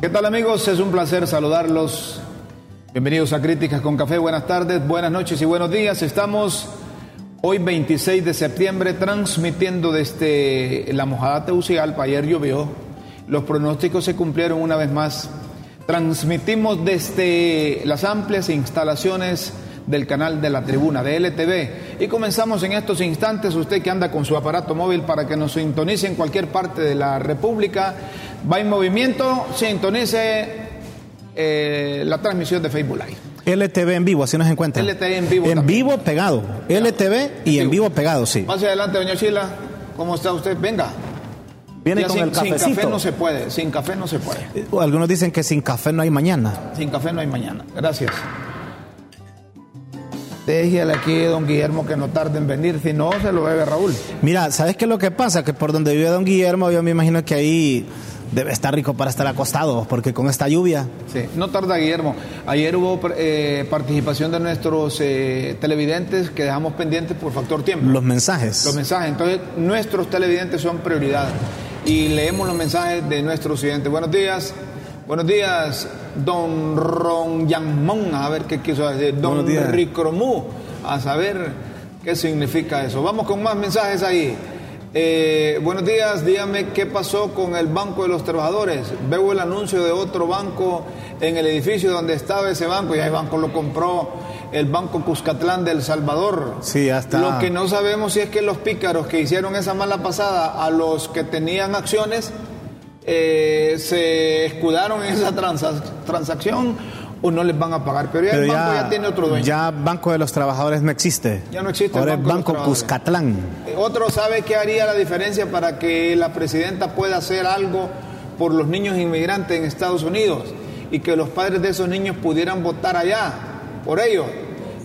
¿Qué tal amigos? Es un placer saludarlos. Bienvenidos a Críticas con Café. Buenas tardes, buenas noches y buenos días. Estamos hoy 26 de septiembre transmitiendo desde la mojada Teucigalpa. Ayer llovió. Los pronósticos se cumplieron una vez más. Transmitimos desde las amplias instalaciones del canal de la tribuna de LTV. Y comenzamos en estos instantes, usted que anda con su aparato móvil para que nos sintonice en cualquier parte de la República, va en movimiento, sintonice eh, la transmisión de Facebook Live. LTV en vivo, así nos encuentra. LTV en vivo. En también. vivo pegado. LTV y en vivo pegado, sí. Pase adelante, doña Chila. ¿Cómo está usted? Venga. Viene Ya con sin, el sin cafecito. café no se puede, sin café no se puede. Eh, Algunos dicen que sin café no hay mañana. Sin café no hay mañana. Gracias. Déjale aquí, don Guillermo, que no tarde en venir, si no, se lo bebe Raúl. Mira, ¿sabes qué es lo que pasa? Que por donde vive don Guillermo, yo me imagino que ahí debe estar rico para estar acostado, porque con esta lluvia. Sí, no tarda Guillermo. Ayer hubo eh, participación de nuestros eh, televidentes que dejamos pendientes por factor tiempo. Los mensajes. Los mensajes. Entonces, nuestros televidentes son prioridad. Y leemos los mensajes de nuestros oyentes. Buenos días. Buenos días, don Ron Yamón. A ver qué quiso decir. Don. Ricromú. A saber qué significa eso. Vamos con más mensajes ahí. Eh, buenos días, dígame qué pasó con el Banco de los Trabajadores. Veo el anuncio de otro banco en el edificio donde estaba ese banco y el banco lo compró el Banco Cuscatlán del Salvador. Sí, ya está. Lo que no sabemos si es que los pícaros que hicieron esa mala pasada a los que tenían acciones eh, se escudaron en esa transa- transacción o no les van a pagar. Pero ya Pero el banco ya, tiene otro dueño. Ya Banco de los Trabajadores no existe. Ya no existe el Ahora es Banco Banco. Cuscatlán. Eh, Otro sabe qué haría la diferencia para que la presidenta pueda hacer algo por los niños inmigrantes en Estados Unidos y que los padres de esos niños pudieran votar allá por ellos.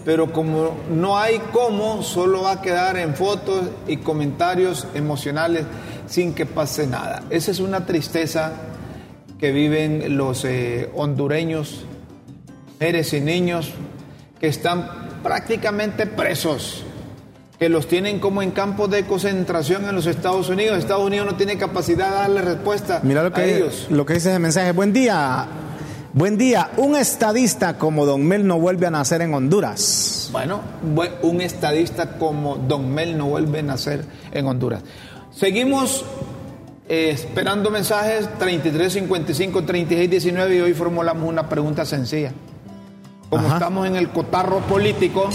Pero como no hay cómo, solo va a quedar en fotos y comentarios emocionales sin que pase nada. Esa es una tristeza que viven los eh, hondureños, mujeres y niños que están prácticamente presos que los tienen como en campos de concentración en los Estados Unidos. Estados Unidos no tiene capacidad de darle respuesta Mira lo a que, ellos. lo que dice ese mensaje. Buen día. Buen día. Un estadista como Don Mel no vuelve a nacer en Honduras. Bueno, bu- un estadista como Don Mel no vuelve a nacer en Honduras. Seguimos eh, esperando mensajes 33, 55, 36, 19 y hoy formulamos una pregunta sencilla. Como Ajá. estamos en el cotarro político,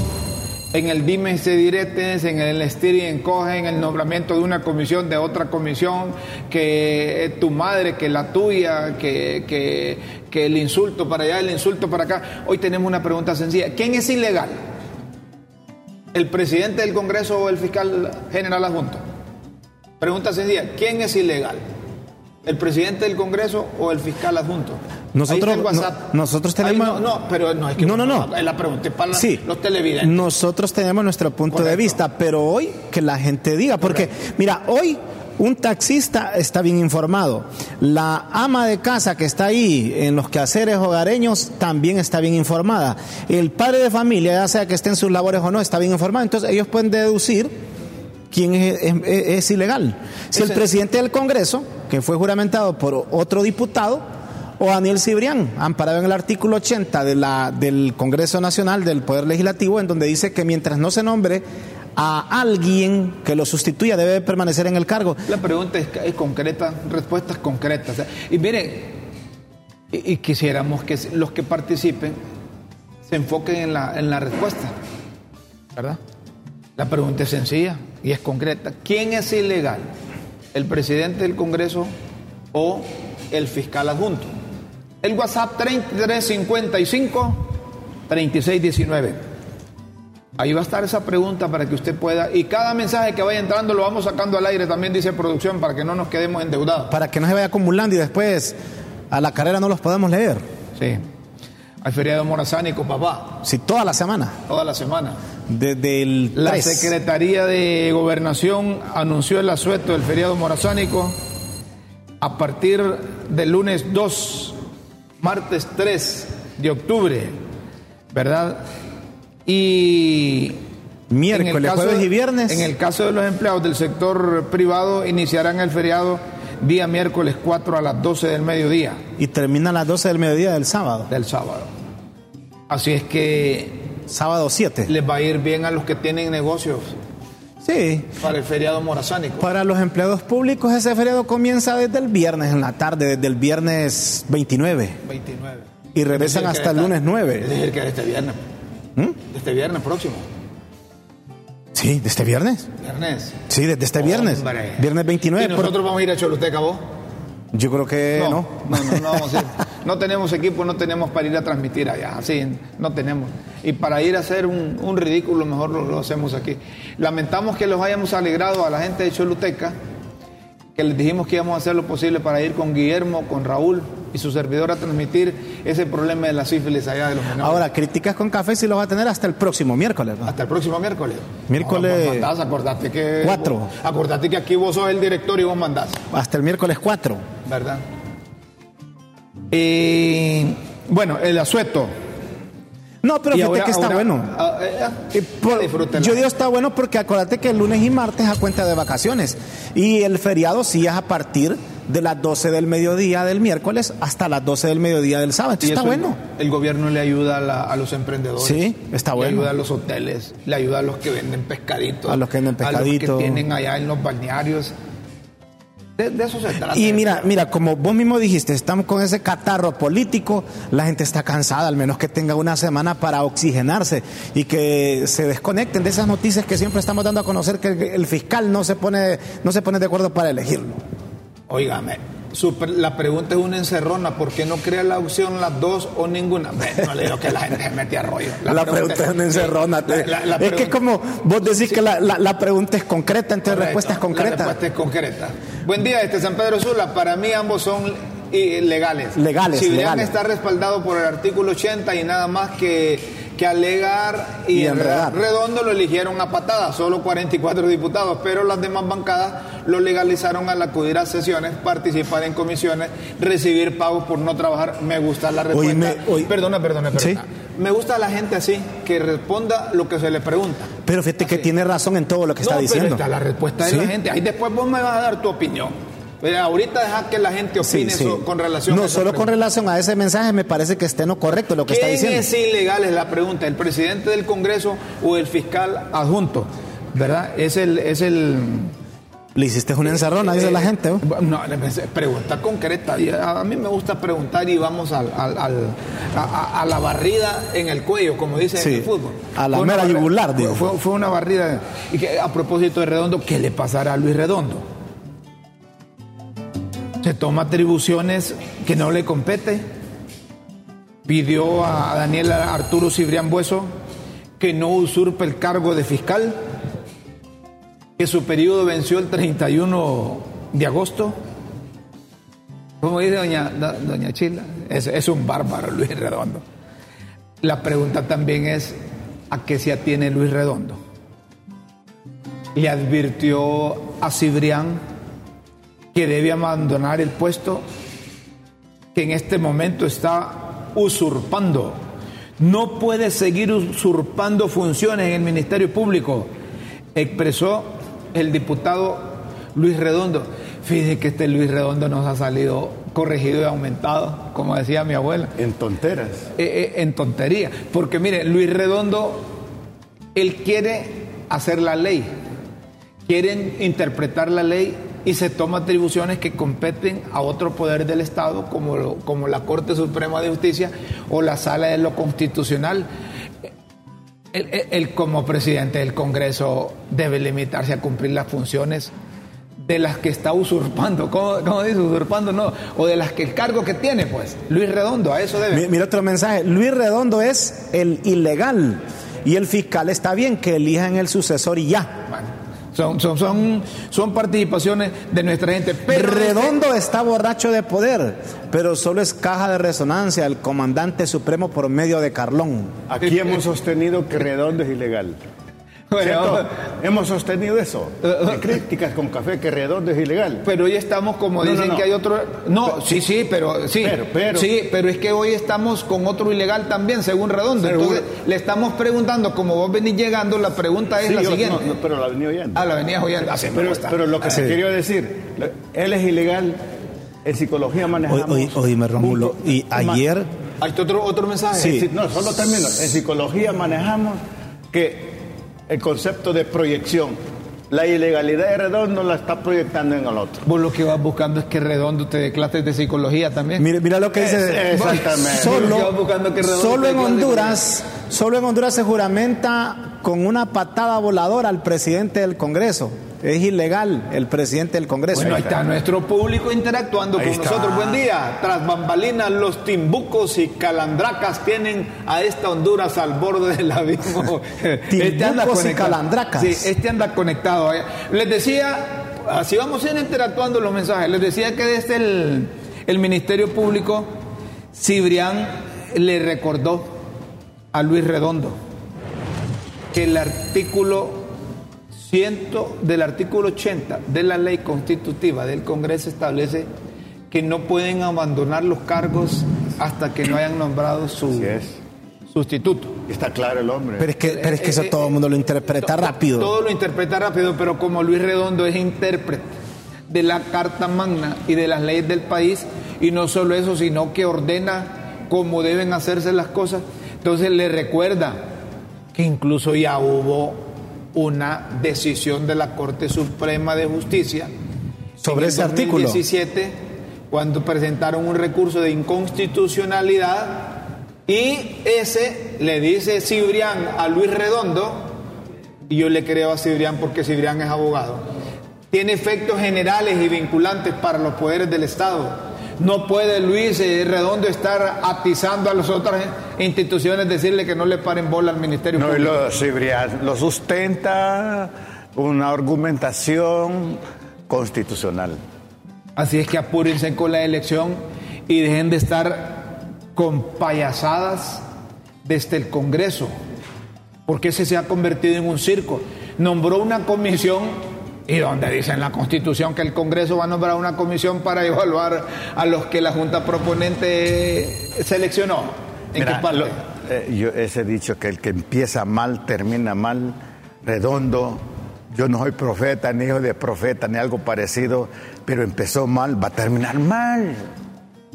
en el dime se diretes, en el estir y encoge, en el nombramiento de una comisión, de otra comisión, que eh, tu madre, que la tuya, que, que, que el insulto para allá, el insulto para acá. Hoy tenemos una pregunta sencilla. ¿Quién es ilegal? ¿El presidente del Congreso o el fiscal general adjunto? Pregunta sencilla. ¿Quién es ilegal? ¿El presidente del Congreso o el fiscal adjunto? Nosotros- no- nosotros Ahí tenemos- no, no, pero no es que No, no, no. La pregunta es para la- Sí, los televidentes. Nosotros tenemos nuestro punto de vista, pero hoy que la gente diga, porque mira, hoy un taxista está bien informado, la ama de casa que está ahí en los quehaceres hogareños también está bien informada, el padre de familia, ya sea que esté en sus labores o no, está bien informado, entonces ellos pueden deducir quién es, es- es- es ilegal. Si el presidente del Congreso, que fue juramentado por otro diputado, o Daniel Cibrián, amparado en el artículo 80 de la, del Congreso Nacional del Poder Legislativo, en donde dice que mientras no se nombre a alguien que lo sustituya, debe permanecer en el cargo. La pregunta es, es concreta, respuestas concretas. Y mire, y, y quisiéramos que los que participen se enfoquen en la, en la respuesta, ¿verdad? La pregunta es sencilla y es concreta. ¿Quién es ilegal? ¿El presidente del Congreso o el fiscal adjunto? El WhatsApp 3355 3619. Ahí va a estar esa pregunta para que usted pueda. Y cada mensaje que vaya entrando lo vamos sacando al aire, también dice producción, para que no nos quedemos endeudados. Para que no se vaya acumulando y después a la carrera no los podemos leer. Sí. Hay feriado morazánico, papá, Sí, toda la semana. toda la semana. Desde el La 3. Secretaría de Gobernación anunció el asueto del feriado morazánico a partir del lunes 2, martes 3 de octubre, ¿verdad? Y Miércoles, caso- jueves y viernes. En el caso de los empleados del sector privado, iniciarán el feriado día miércoles 4 a las 12 del mediodía. y termina a las 12 del mediodía del sábado. Del sábado. Así es que... Sábado 7. Les va a ir bien a los que tienen negocios. Sí. Para el feriado morazánico. Para los empleados públicos ese feriado comienza desde el viernes en la tarde, desde el viernes 29. 29. Y regresan hasta el lunes 9. Es decir, que este viernes. ¿Mm? Este viernes próximo. Sí, ¿de este viernes? Viernes. Sí, desde este viernes. Viernes 29. ¿Y nosotros vamos a ir a Choluteca, vos? Yo creo que no. No, no, no, vamos a ir. No tenemos equipo, no tenemos para ir a transmitir allá. Así, no tenemos. Y para ir a hacer un, un ridículo, mejor lo, lo, hacemos aquí. Lamentamos que los hayamos alegrado a la gente de Choluteca, que les dijimos que íbamos a hacer lo posible para ir con Guillermo, con Raúl y su servidor a transmitir ese problema de la sífilis allá de los menores. Ahora, críticas con café sí lo va a tener hasta el próximo miércoles. ¿no? Hasta el próximo miércoles. Miércoles. No, mandás, acordate que. Cuatro. acordate que aquí vos sos el director y vos mandás. Hasta el miércoles 4. ¿Verdad? Y bueno, el asueto. No, pero Y fíjate ahora- que está ahora- bueno. ah, ah, Eh, por- yo digo está bueno porque acuérdate que el lunes y martes a cuenta de vacaciones. Y el feriado sí es a partir de las 12 del mediodía del miércoles hasta las 12 del mediodía del sábado. Entonces está el- bueno. El, gobierno le ayuda a, la- a los emprendedores. Sí, está bueno. Le ayuda a los hoteles, le ayuda a los que venden pescaditos. A los que venden A pescadito. los que tienen allá en los balnearios. De, de eso se trata. Y mira, mira, como vos mismo dijiste, estamos con ese catarro político, la gente está cansada, al menos que tenga una semana para oxigenarse y que se desconecten de esas noticias que siempre estamos dando a conocer que el- el fiscal no se pone, no se pone de acuerdo para elegirlo. Óigame, su la pregunta es una encerrona. ¿Por qué no crea la opción las dos o ninguna? Bueno, no le digo que la gente se mete a rollo. La, pregunta es una encerrona. La- la- la es que como vos decís que la, pregunta es concreta, entonces la respuesta es concreta. La respuesta es concreta. Buen día, este San Pedro Sula. Para mí ambos son eh, legales. Legales, Si bien está respaldado por el artículo 80 y nada más que, que alegar y, Y enredar. Redondo lo eligieron a patada, solo 44 diputados, pero las demás bancadas lo legalizaron al acudir a sesiones, participar en comisiones, recibir pagos por no trabajar. Me gusta la respuesta. Oí- Perdona, perdona, perdona. Sí. Me gusta la gente así, que responda lo que se le pregunta. Pero fíjate que tiene razón en todo lo que está no, diciendo. Pero está la respuesta de Sí. la gente. Ahí después vos me vas a dar tu opinión. Pero ahorita deja que la gente Sí, opine sí. so- con relación a No, solo con relación a ese mensaje me parece que esté no correcto lo que está ¿Quién diciendo. es ilegal? Es la pregunta. ¿El presidente del Congreso o el fiscal adjunto? ¿Verdad? Es el. Es el Le hiciste una encerrona, dice eh, la gente. ¿oh? No, pregunta concreta. A mí me gusta preguntar y vamos al, al- al- a, la barrida en el cuello, como dicen Sí, en el fútbol. a la Fue mera yugular, digo. Fue, fue una barrida. Y que, a propósito de Redondo, ¿qué le pasará a Luis Redondo? Se toma atribuciones que no le compete. Pidió a Daniel Arturo Cibrián Bueso que no usurpe el cargo de fiscal, que su periodo venció el 31 de agosto. Como dice doña, do- doña Chila, es, es un bárbaro Luis Redondo. La pregunta también es, ¿a qué se atiene Luis Redondo? Le advirtió a Cibrián que debe abandonar el puesto que en este momento está usurpando. No puede seguir usurpando funciones en el Ministerio Público, expresó el diputado Luis Redondo. Fíjese que este Luis Redondo nos ha salido corregido y aumentado, como decía mi abuela En tonteras. eh, eh, en tontería. Porque mire, Luis Redondo, él quiere hacer la ley, quieren interpretar la ley y se toma atribuciones que competen a otro poder del Estado, como, lo- como la Corte Suprema de Justicia o la Sala de lo Constitucional. Él, como presidente del Congreso debe limitarse a cumplir las funciones de las que está usurpando, ¿cómo, cómo dice usurpando? No, o de las que el cargo que tiene, pues. Luis Redondo, a eso debe. Mi- Mira otro mensaje. Luis Redondo es el ilegal y el fiscal está bien que elijan el sucesor y ya. Son, son, son, son participaciones de nuestra gente. Pero Redondo está borracho de poder, pero solo es caja de resonancia el comandante supremo por medio de Carlón. Aquí hemos sostenido que Redondo es ilegal. Bueno, ¿Cierto? Hemos sostenido eso. De críticas con café que Redondo es ilegal. pero hoy estamos como No, dicen no, no. que hay otro. No, sí, sí, pero sí. Pero, pero. sí, pero es que hoy estamos con otro ilegal también, según Redondo. Según- Entonces, le estamos preguntando, como vos venís llegando, la pregunta es Sí, la yo- siguiente. no, no, pero la venía oyendo. Ah, la venías oyendo. Ah, sí, pero, lo que se quería decir, él es ilegal En psicología manejamos... Oye, oíme, Rómulo, y ayer... Hay otro, otro mensaje. Sí. Sí, No, solo termino. En psicología manejamos que el concepto de proyección, la ilegalidad de Redondo la está proyectando en el otro. Vos lo que vas buscando es que Redondo te dé clases de psicología también. Mira, mira lo que dice. Es- exactamente. Solo, que en Honduras, solo en Honduras se juramenta con una patada voladora al presidente del Congreso. Es ilegal el presidente del Congreso. Bueno, ahí está nuestro público interactuando Ahí con está. nosotros. Buen día. Tras bambalinas, los timbucos y calandracas tienen a esta Honduras al borde del abismo. Timbucos y calandracas. Sí, este anda conectado. eh. Les decía, así vamos a ir interactuando los mensajes. Les decía que desde el, el Ministerio Público, Cibrián le recordó a Luis Redondo que el artículo 100 del artículo 80 de la ley constitutiva del Congreso establece que no pueden abandonar los cargos hasta que no hayan nombrado su sustituto. Está claro el hombre. pero es que, pero es que eso Eh, todo el mundo lo interpreta To- rápido. Todo lo interpreta rápido, pero como Luis Redondo es intérprete de la Carta Magna y de las leyes del país, y no solo eso, sino que ordena cómo deben hacerse las cosas, entonces le recuerda que incluso ya hubo una decisión de la Corte Suprema de Justicia Sobre ese artículo. 2017, cuando presentaron un recurso de inconstitucionalidad y ese le dice Cibrián a Luis Redondo, y yo le creo a Cibrián porque Cibrián es abogado, tiene efectos generales y vinculantes para los poderes del Estado. No puede Luis eh, Redondo estar atizando a las otras instituciones, decirle que no le paren bola al Ministerio No, y Público. lo, Cibrián lo sustenta una argumentación constitucional. Así es que apúrense con la elección y dejen de estar con payasadas desde el Congreso, porque ese se ha convertido en un circo. Nombró una comisión y donde dice en la Constitución que el Congreso va a nombrar una comisión para evaluar a los que la Junta Proponente seleccionó. ¿En Mira, qué parte? lo- eh, yo ese dicho que el que empieza mal termina mal, redondo. Yo no soy profeta, ni hijo de profeta, ni algo parecido, pero empezó mal, va a terminar mal.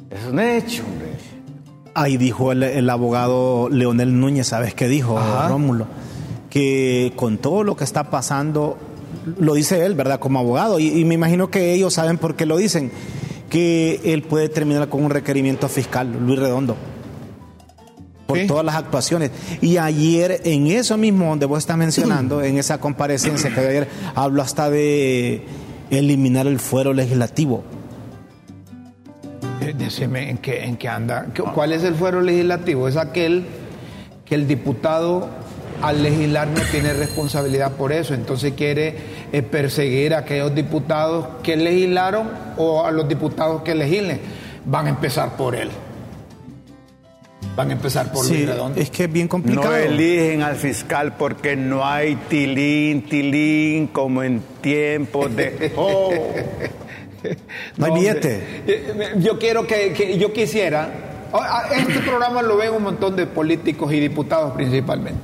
Es un hecho, hombre. Ahí dijo el, el abogado Leonel Núñez, ¿sabes qué dijo, Ajá. Rómulo? Que con todo lo que está pasando, lo dice él, ¿verdad? Como abogado, y, y me imagino que ellos saben por qué lo dicen, que él puede terminar con un requerimiento fiscal, Luis Redondo, por Sí. todas las actuaciones. Y ayer, en eso mismo donde vos estás mencionando, en esa comparecencia que ayer, habló hasta de eliminar el fuero legislativo. Eh, Decime en qué, en qué anda. ¿Qué- ¿Cuál es el fuero legislativo? Es aquel que el diputado al legislar no tiene responsabilidad por eso, entonces quiere eh, perseguir a aquellos diputados que legislaron o a los diputados que legislen. Van a empezar por él. Van a empezar por Sí, Luis Redondo. es que es bien complicado. No eligen al fiscal porque no hay tilín, tilín como en tiempos de... Oh. No hay billete. Yo quiero que, que- yo quisiera, este programa lo ven un montón de políticos y diputados principalmente.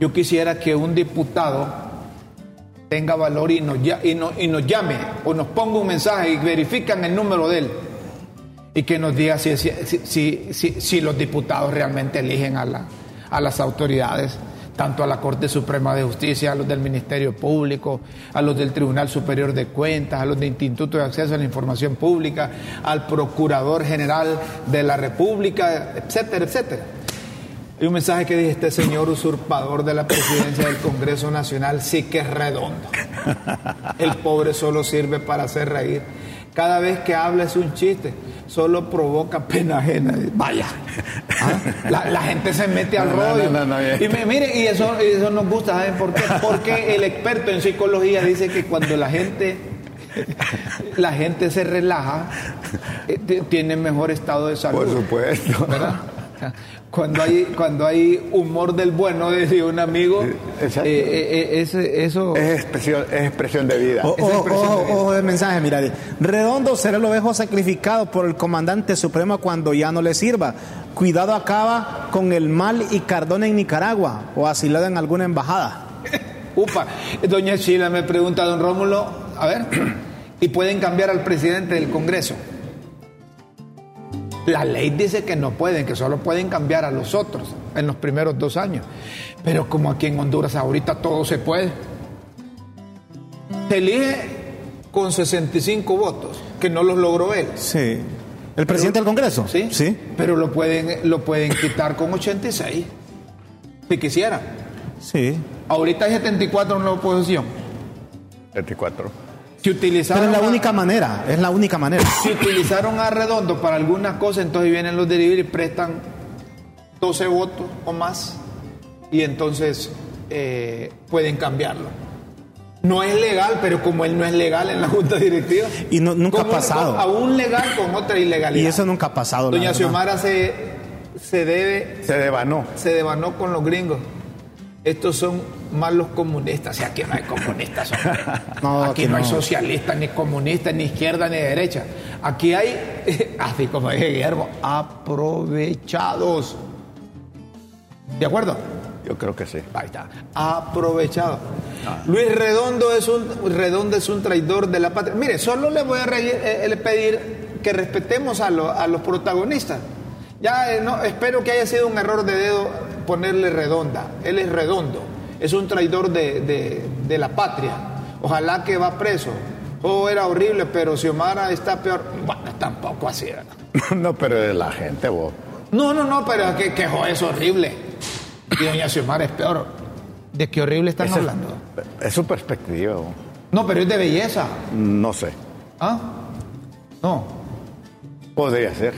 Yo quisiera que un diputado tenga valor y nos, y, no- y nos llame o nos ponga un mensaje y verifican el número de él y que nos diga si, si, si- si- los diputados realmente eligen a, la- a las autoridades, tanto a la Corte Suprema de Justicia, a los del Ministerio Público, a los del Tribunal Superior de Cuentas, a los del Instituto de Acceso a la Información Pública, al Procurador General de la República, etcétera, etcétera. Y un mensaje que dice este señor usurpador de la presidencia del Congreso Nacional sí que es redondo. El pobre solo sirve para hacer reír. Cada vez que habla es un chiste, solo provoca pena ajena. Vaya, ¿Ah? la, la gente se mete al rollo. no, no, no, y me- mire, y eso, y eso nos gusta, ¿saben por qué? Porque el experto en psicología dice que cuando la gente, la gente se relaja, eh, tiene mejor estado de salud. Por supuesto. ¿verdad? Cuando hay, cuando hay humor del bueno, decía un amigo, Exacto. eh, eh, eh, ese- eso... Es expresión, es expresión de vida. Ojo, expresión ojo, de vida. ojo de mensaje, mira. Redondo será el ovejo sacrificado por el comandante supremo cuando ya no le sirva. Cuidado acaba con el mal y Cardona en Nicaragua o asilado en alguna embajada. Upa, doña Sheila me pregunta, don Rómulo, a ver, ¿y pueden cambiar al presidente del Congreso? La ley dice que no pueden, que solo pueden cambiar a los otros en los primeros dos años. Pero como aquí en Honduras ahorita todo se puede. Se elige con 65 votos, que no los logró él. Sí. ¿El presidente del Congreso? Sí. Sí. Pero lo pueden, lo pueden quitar con 86. Si quisieran. Sí. Ahorita hay 74 en la oposición. 24. Si utilizaron Pero es la a- única manera, es la única manera. Si utilizaron a Redondo para alguna cosa, entonces vienen los de Libri y prestan 12 votos o más y entonces eh, pueden cambiarlo. No es legal, pero como él no es legal en la junta directiva. Y no- nunca ha pasado. aún legal con otra ilegalidad. Y eso nunca ha pasado. Doña. Xiomara se, se debe, Se devanó. se devanó con los gringos. Estos son malos comunistas. O sea, aquí no hay comunistas. No, aquí aquí no hay no. socialistas, ni comunistas, ni izquierda, ni derecha. Aquí hay, así como dije Guillermo, aprovechados. ¿De acuerdo? Yo creo que sí. Ahí está. Aprovechado. Luis Redondo es un Redondo es un traidor de la patria. Mire, solo le voy a eh, eh, pedir que respetemos a, lo- a los protagonistas. Ya eh, no, espero que haya sido un error de dedo ponerle redonda. Él es redondo. Es un traidor de, de- de la patria. Ojalá que va preso. Oh, era horrible, pero Xiomara está peor. Bueno, tampoco así, ¿verdad? no, pero de la gente, vos. No, no, no, pero que, que es horrible. Y doña Xiomara es peor. ¿De qué horrible están es- hablando? Es su perspectiva, vos. No, pero es de belleza. No sé. ¿Ah? No. Podría ser.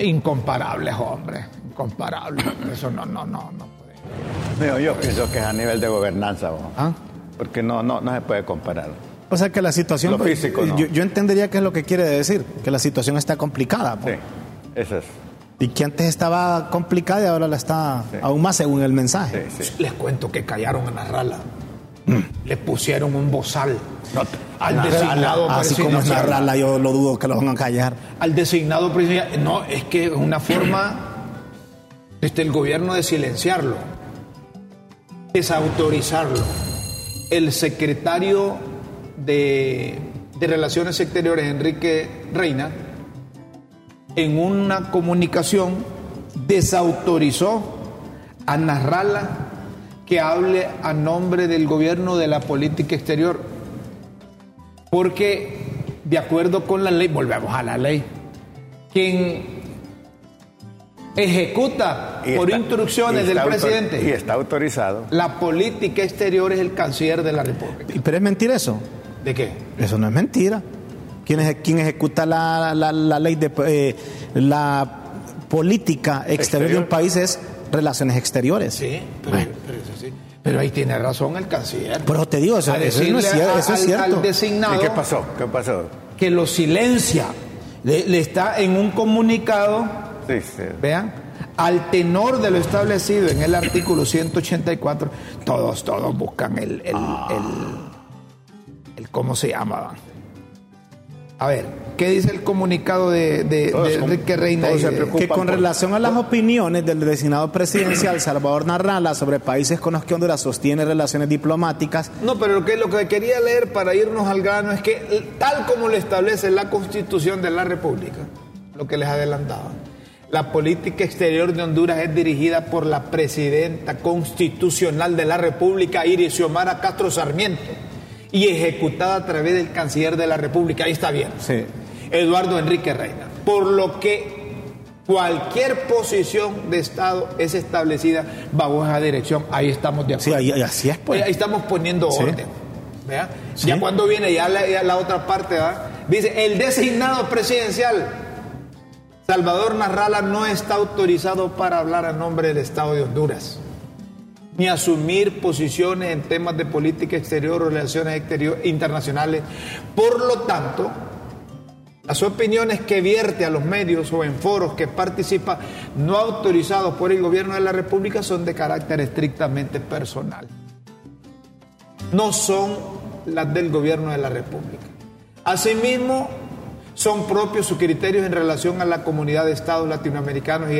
Incomparables, hombre. Incomparables. Eso no, no, no, no puede. Digo, yo pienso que es a nivel de gobernanza, vos. ¿Ah? Porque no, no, no se puede comparar. O sea que la situación. Lo físico, ¿no? yo, yo entendería qué es lo que quiere decir, que la situación está complicada. Sí, eso es. Y que antes estaba complicada y ahora la está Sí. aún más según el mensaje. Sí, sí. Les cuento que callaron a Narrala. Le pusieron un bozal No, al Narrala, designado Así como es narrarla, yo lo dudo que lo van a callar. Al designado presidencial. No, es que es una forma desde el gobierno de silenciarlo, desautorizarlo. El secretario de, de Relaciones Exteriores, Enrique Reina, en una comunicación desautorizó a Narrala que hable a nombre del gobierno de la política exterior. Porque, de acuerdo con la ley, volvemos a la ley, quien ejecuta Y por está- instrucciones del autor- presidente Y está autorizado. la política exterior es el canciller de la República. Y- Pero es mentira eso. ¿De qué? Eso no es mentira. ¿Quién, es, quién ejecuta la, la- la ley de eh, la política exterior, de un Exterior. país es relaciones exteriores? Sí, pero, pero eso sí. Pero ahí tiene razón el canciller. Por eso te digo, eso, A eso no es eso al- cierto. al designado ¿Y qué pasó? ¿Qué pasó? que lo silencia. Le, le está en un comunicado, Sí, sí. vean, al tenor de lo establecido en el artículo 184, todos, todos buscan el, el, el- el- ¿cómo se llama? A ver, ¿qué dice el comunicado de, de, Enrique Reina? que con por- relación a las opiniones del designado presidencial Salvador Narrala sobre países con los que Honduras sostiene relaciones diplomáticas, No, pero lo que, lo que quería leer para irnos al grano es que tal como lo establece la Constitución de la República, lo que les adelantaba, la política exterior de Honduras es dirigida por la presidenta constitucional de la República, Iris Xiomara Castro Sarmiento, y ejecutada a través del canciller de la República. Ahí está bien. Sí. Eduardo Enrique Reina. Por lo que cualquier posición de Estado es establecida bajo esa dirección. Ahí estamos de acuerdo. sí, ahí- así es pues. Ahí estamos poniendo Sí. orden. ¿vea? Sí. Ya cuando viene ya la, ya la otra parte, ¿va? dice, el designado presidencial, Salvador Narrala, no está autorizado para hablar a nombre del Estado de Honduras, ni asumir posiciones en temas de política exterior o relaciones exterior, internacionales. Por lo tanto, las opiniones que vierte a los medios o en foros que participa no autorizados por el gobierno de la República son de carácter estrictamente personal. No son las del gobierno de la República. Asimismo, son propios sus criterios en relación a la comunidad de estados latinoamericanos y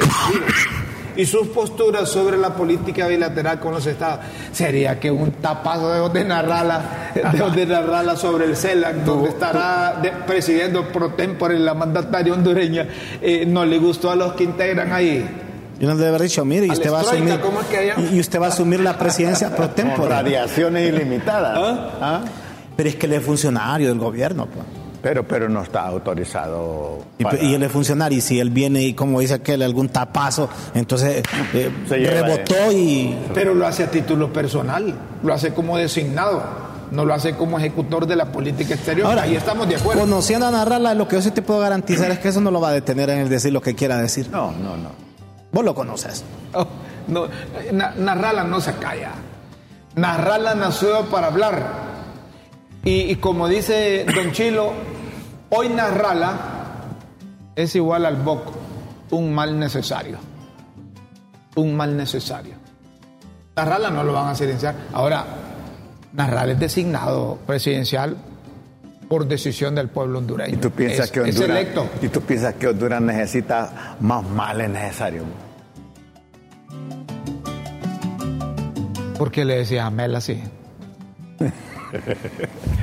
y sus posturas sobre la política bilateral con los estados. Sería que un tapazo de donde narrarla, de donde narrarla sobre el CELAC, donde estará de, presidiendo pro tempore la mandataria hondureña, eh, no le gustó a los que integran ahí. Y no debe haber dicho, mire, y usted, va a asumir, y usted va a asumir la presidencia pro tempore. radiaciones ilimitadas. ¿Ah? ¿Ah? Pero es que él es funcionario del gobierno, pues. Pero, pero no está autorizado. Y, él es funcionario, y si él viene y como dice aquel, algún tapazo, entonces eh, rebotó y... Pero lo hace a título personal, lo hace como designado, no lo hace como ejecutor de la política exterior. Ahora, ahí estamos de acuerdo. Conociendo a Narrala, lo que yo sí te puedo garantizar es que eso no lo va a detener en el decir lo que quiera decir. No, no, no. Vos lo conoces. Oh, no, Narrala no se calla. Narrala nació para hablar y, como dice Don Chilo, hoy Narrala es igual al BOC, un mal necesario. Un mal necesario. Narrala no lo van a silenciar. Ahora, Narrala es designado presidencial por decisión del pueblo hondureño. ¿Y tú piensas, que, Honduras, ¿y tú piensas que Honduras necesita más males necesarios? ¿Por qué le decía a Mel así?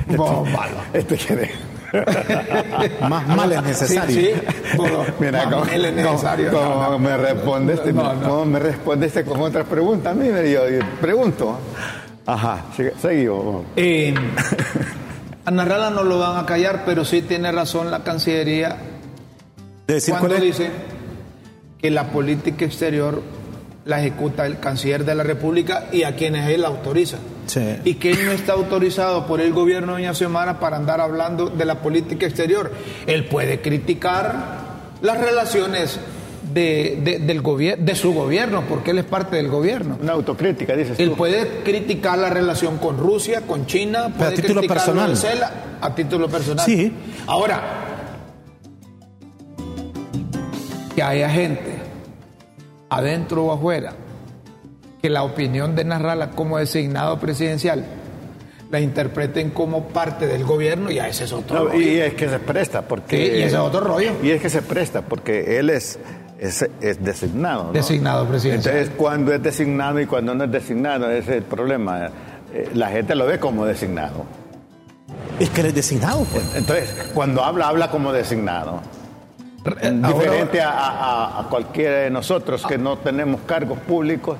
malo. Este quiere. Más mal es necesario. Sí, Mira, cómo, es necesario. Cómo, me responde este, cómo me responde este con otras preguntas. Mira, yo, yo pregunto. Ajá, seguimos. Eh, a Narrala no lo van a callar, pero sí tiene razón la Cancillería cuando dice que la política exterior la ejecuta el canciller de la República y a quienes él autoriza. Y que él no está autorizado por el gobierno de Doña Xiomara para andar hablando de la política exterior. Él puede criticar las relaciones de, del de su gobierno, porque él es parte del gobierno. Una autocrítica, dices Él puede criticar la relación con Rusia, con China, puede a título personal. a título personal. Sí. Ahora, que haya gente adentro o afuera, que la opinión de Narrala como designado presidencial la interpreten como parte del gobierno, ya ese es otro rollo. Y es que se presta, porque... y ese es otro rollo. Y es que se presta, porque él es, es, designado. Designado presidencial. Entonces, cuando es designado y cuando no es designado, ese es el problema. Eh, la gente lo ve como designado. Es que él es designado. Pues. Entonces, cuando habla, habla como designado. Diferente a, cualquiera de nosotros que no tenemos cargos públicos,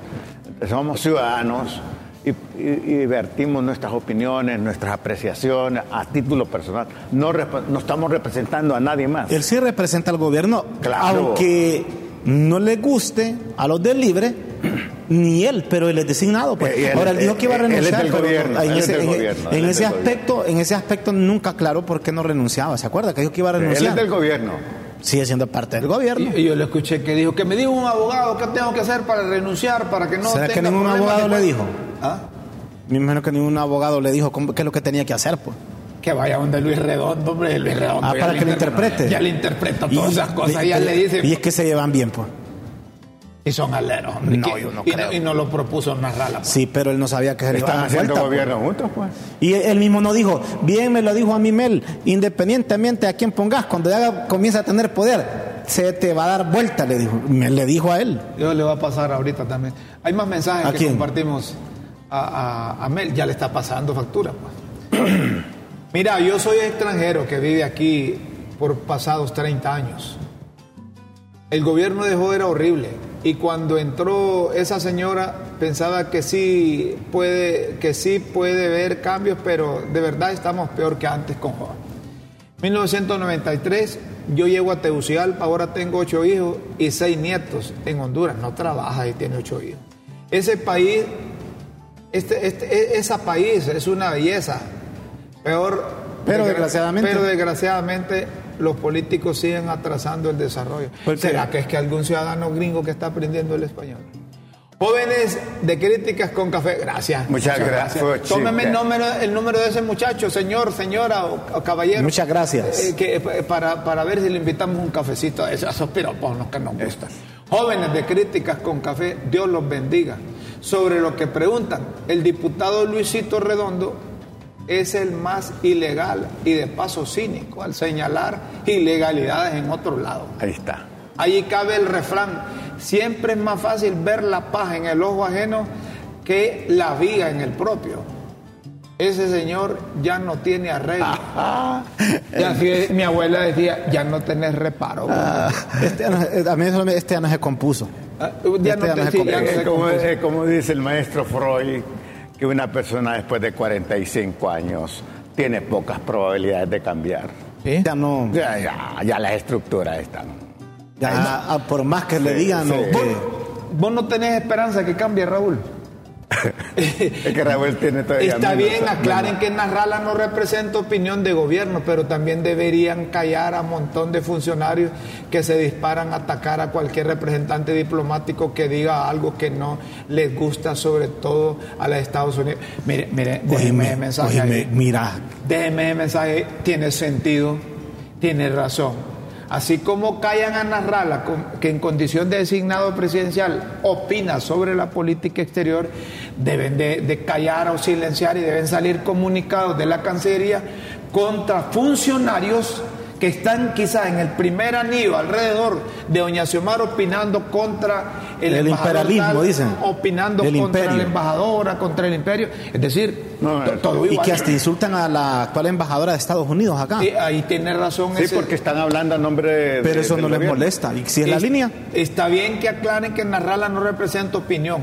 somos ciudadanos y, vertimos nuestras opiniones, nuestras apreciaciones a título personal. No, no estamos representando a nadie más. Él sí representa al gobierno, aunque no le guste a los del libre, ni él, pero él es designado. Pues. Eh, Ahora él dijo que iba a renunciar. en ese, aspecto, en ese aspecto nunca aclaró por qué no renunciaba. ¿Se acuerda? Que dijo que iba a renunciar. Él es del gobierno sigue siendo parte del gobierno. Y, yo le escuché que dijo que me dijo un abogado qué tengo que hacer para renunciar, para que no ¿Será que ningún abogado le dijo? ¿Ah? Me imagino que ningún abogado le dijo qué es lo que tenía que hacer, pues. Que vaya donde Luis Redondo, hombre, Luis Redondo. Ah, para que lo interprete. Ya le interpreta todas esas cosas, ya le dice. Y es que se llevan bien, pues. Y son aleros, hombre. No, yo no y, creo. y no lo propuso Narrala. Pues. Sí, pero él no sabía que se le Están haciendo gobierno juntos, pues. Y él mismo no dijo, bien me lo dijo a mí Mel, independientemente a quién pongas, cuando ya comienza a tener poder, se te va a dar vuelta, le dijo. Me le dijo a él. Yo le va a pasar ahorita también. Hay más mensajes que compartimos a, a, Mel, ya le está pasando factura, pues. Mira, yo soy extranjero que vive aquí por pasados 30 años. El gobierno de Joder era horrible y cuando entró esa señora pensaba que sí puede, que sí puede ver cambios, pero de verdad estamos peor que antes con Juan. 1993 yo llego a Tegucigalpa, ahora tengo ocho hijos y seis nietos en Honduras. No trabaja y tiene ocho hijos. Ese país, este, este, e, esa país es una belleza. Peor, pero desgraciadamente, pero desgraciadamente los políticos siguen atrasando el desarrollo. ¿Será que es que algún ciudadano gringo que está aprendiendo el español? Jóvenes de críticas con café, gracias. Muchas, gracias. Tómeme el número, el número, de ese muchacho, señor, señora o, caballero. Muchas gracias. Eh, que, eh, para, para, ver si le invitamos un cafecito a esos piropos que nos gustan. Jóvenes de críticas con café, Dios los bendiga. Sobre lo que preguntan, el diputado Luisito Redondo es el más ilegal y de paso cínico al señalar ilegalidades en otro lado. Ahí está. Allí cabe el refrán, Siempre es más fácil ver la paja en el ojo ajeno que la viga en el propio. Ese señor ya no tiene arreglo. Y así mi abuela decía, ya no tenés reparo. Este, año- a mí eso este se compuso. Ah, ya Este no ya no te- se sí, ya no se compuso. como dice el maestro Freud, que una persona después de 45 años tiene pocas probabilidades de cambiar. ¿Sí? Ya no, Ya, ya, ya las estructuras están. ya, por más que le digan sí. ¿Vos, vos no tenés esperanza que cambie Raúl. Es que Raúl tiene todavía Está menos- bien, aclaren que Narrala no representa opinión de gobierno, pero también deberían callar a un montón de funcionarios que se disparan a atacar a cualquier representante diplomático que diga algo que no les gusta, sobre todo a los Estados Unidos. Mire, mire, déjeme el mensaje. mira, Déjeme el mensaje, tiene sentido, tiene razón. Así como callan a Narrala, con- que en condición de designado presidencial opina sobre la política exterior, deben de, callar o silenciar y deben salir comunicados de la Cancillería contra funcionarios que están quizás en el primer anillo alrededor de Doña Xiomar opinando contra el, El imperialismo, tal, dicen. opinando El contra imperio. la embajadora, contra el imperio. Es decir, No, todo y igual. que hasta insultan a la actual embajadora de Estados Unidos acá. Eh, ahí tiene razón. Sí, ese- porque están hablando a nombre de. Pero eso no les gobierno. molesta. Y si es la Es- línea, Está bien que aclaren que Narrala no representa opinión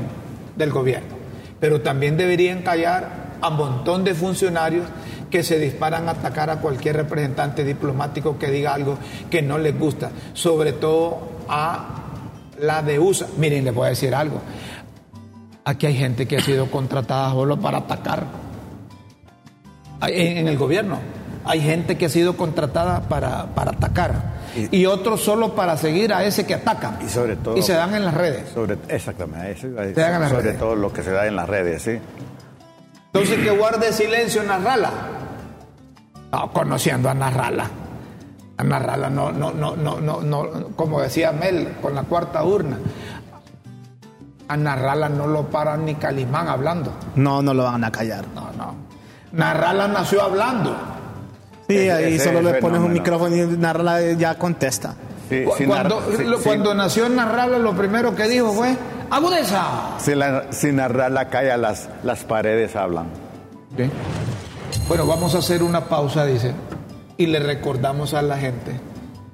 del gobierno, pero también deberían callar a un montón de funcionarios que se disparan a atacar a cualquier representante diplomático que diga algo que no les gusta, sobre todo a la de USA. Miren, les voy a decir algo. Aquí hay gente que ha sido contratada solo para atacar en, en el gobierno. Hay gente que ha sido contratada para, para atacar y, otros solo para seguir a ese que ataca. Y sobre todo- Y se dan en las redes. Sobre, exactamente, eso decir, Te hagan las sobre redes. todo lo que se da en las redes, sí. Entonces que guarde silencio Narrala. No, conociendo a Narrala. A Narrala no, no, no, no, no, no, como decía Mel con la cuarta urna. A Narrala no lo para ni Calimán hablando. no, no lo van a callar. No, no. Narrala nació hablando. Sí, Ese- ahí ese solo es le pones un micrófono y narra ya contesta. Sí, sin cuando, sí, lo- sí. cuando nació Narrala, lo primero que dijo fue: ¡Agudeza! Si, la, si narrar la calle, las, las paredes hablan. Bueno, vamos a hacer una pausa, dice, y le recordamos a la gente,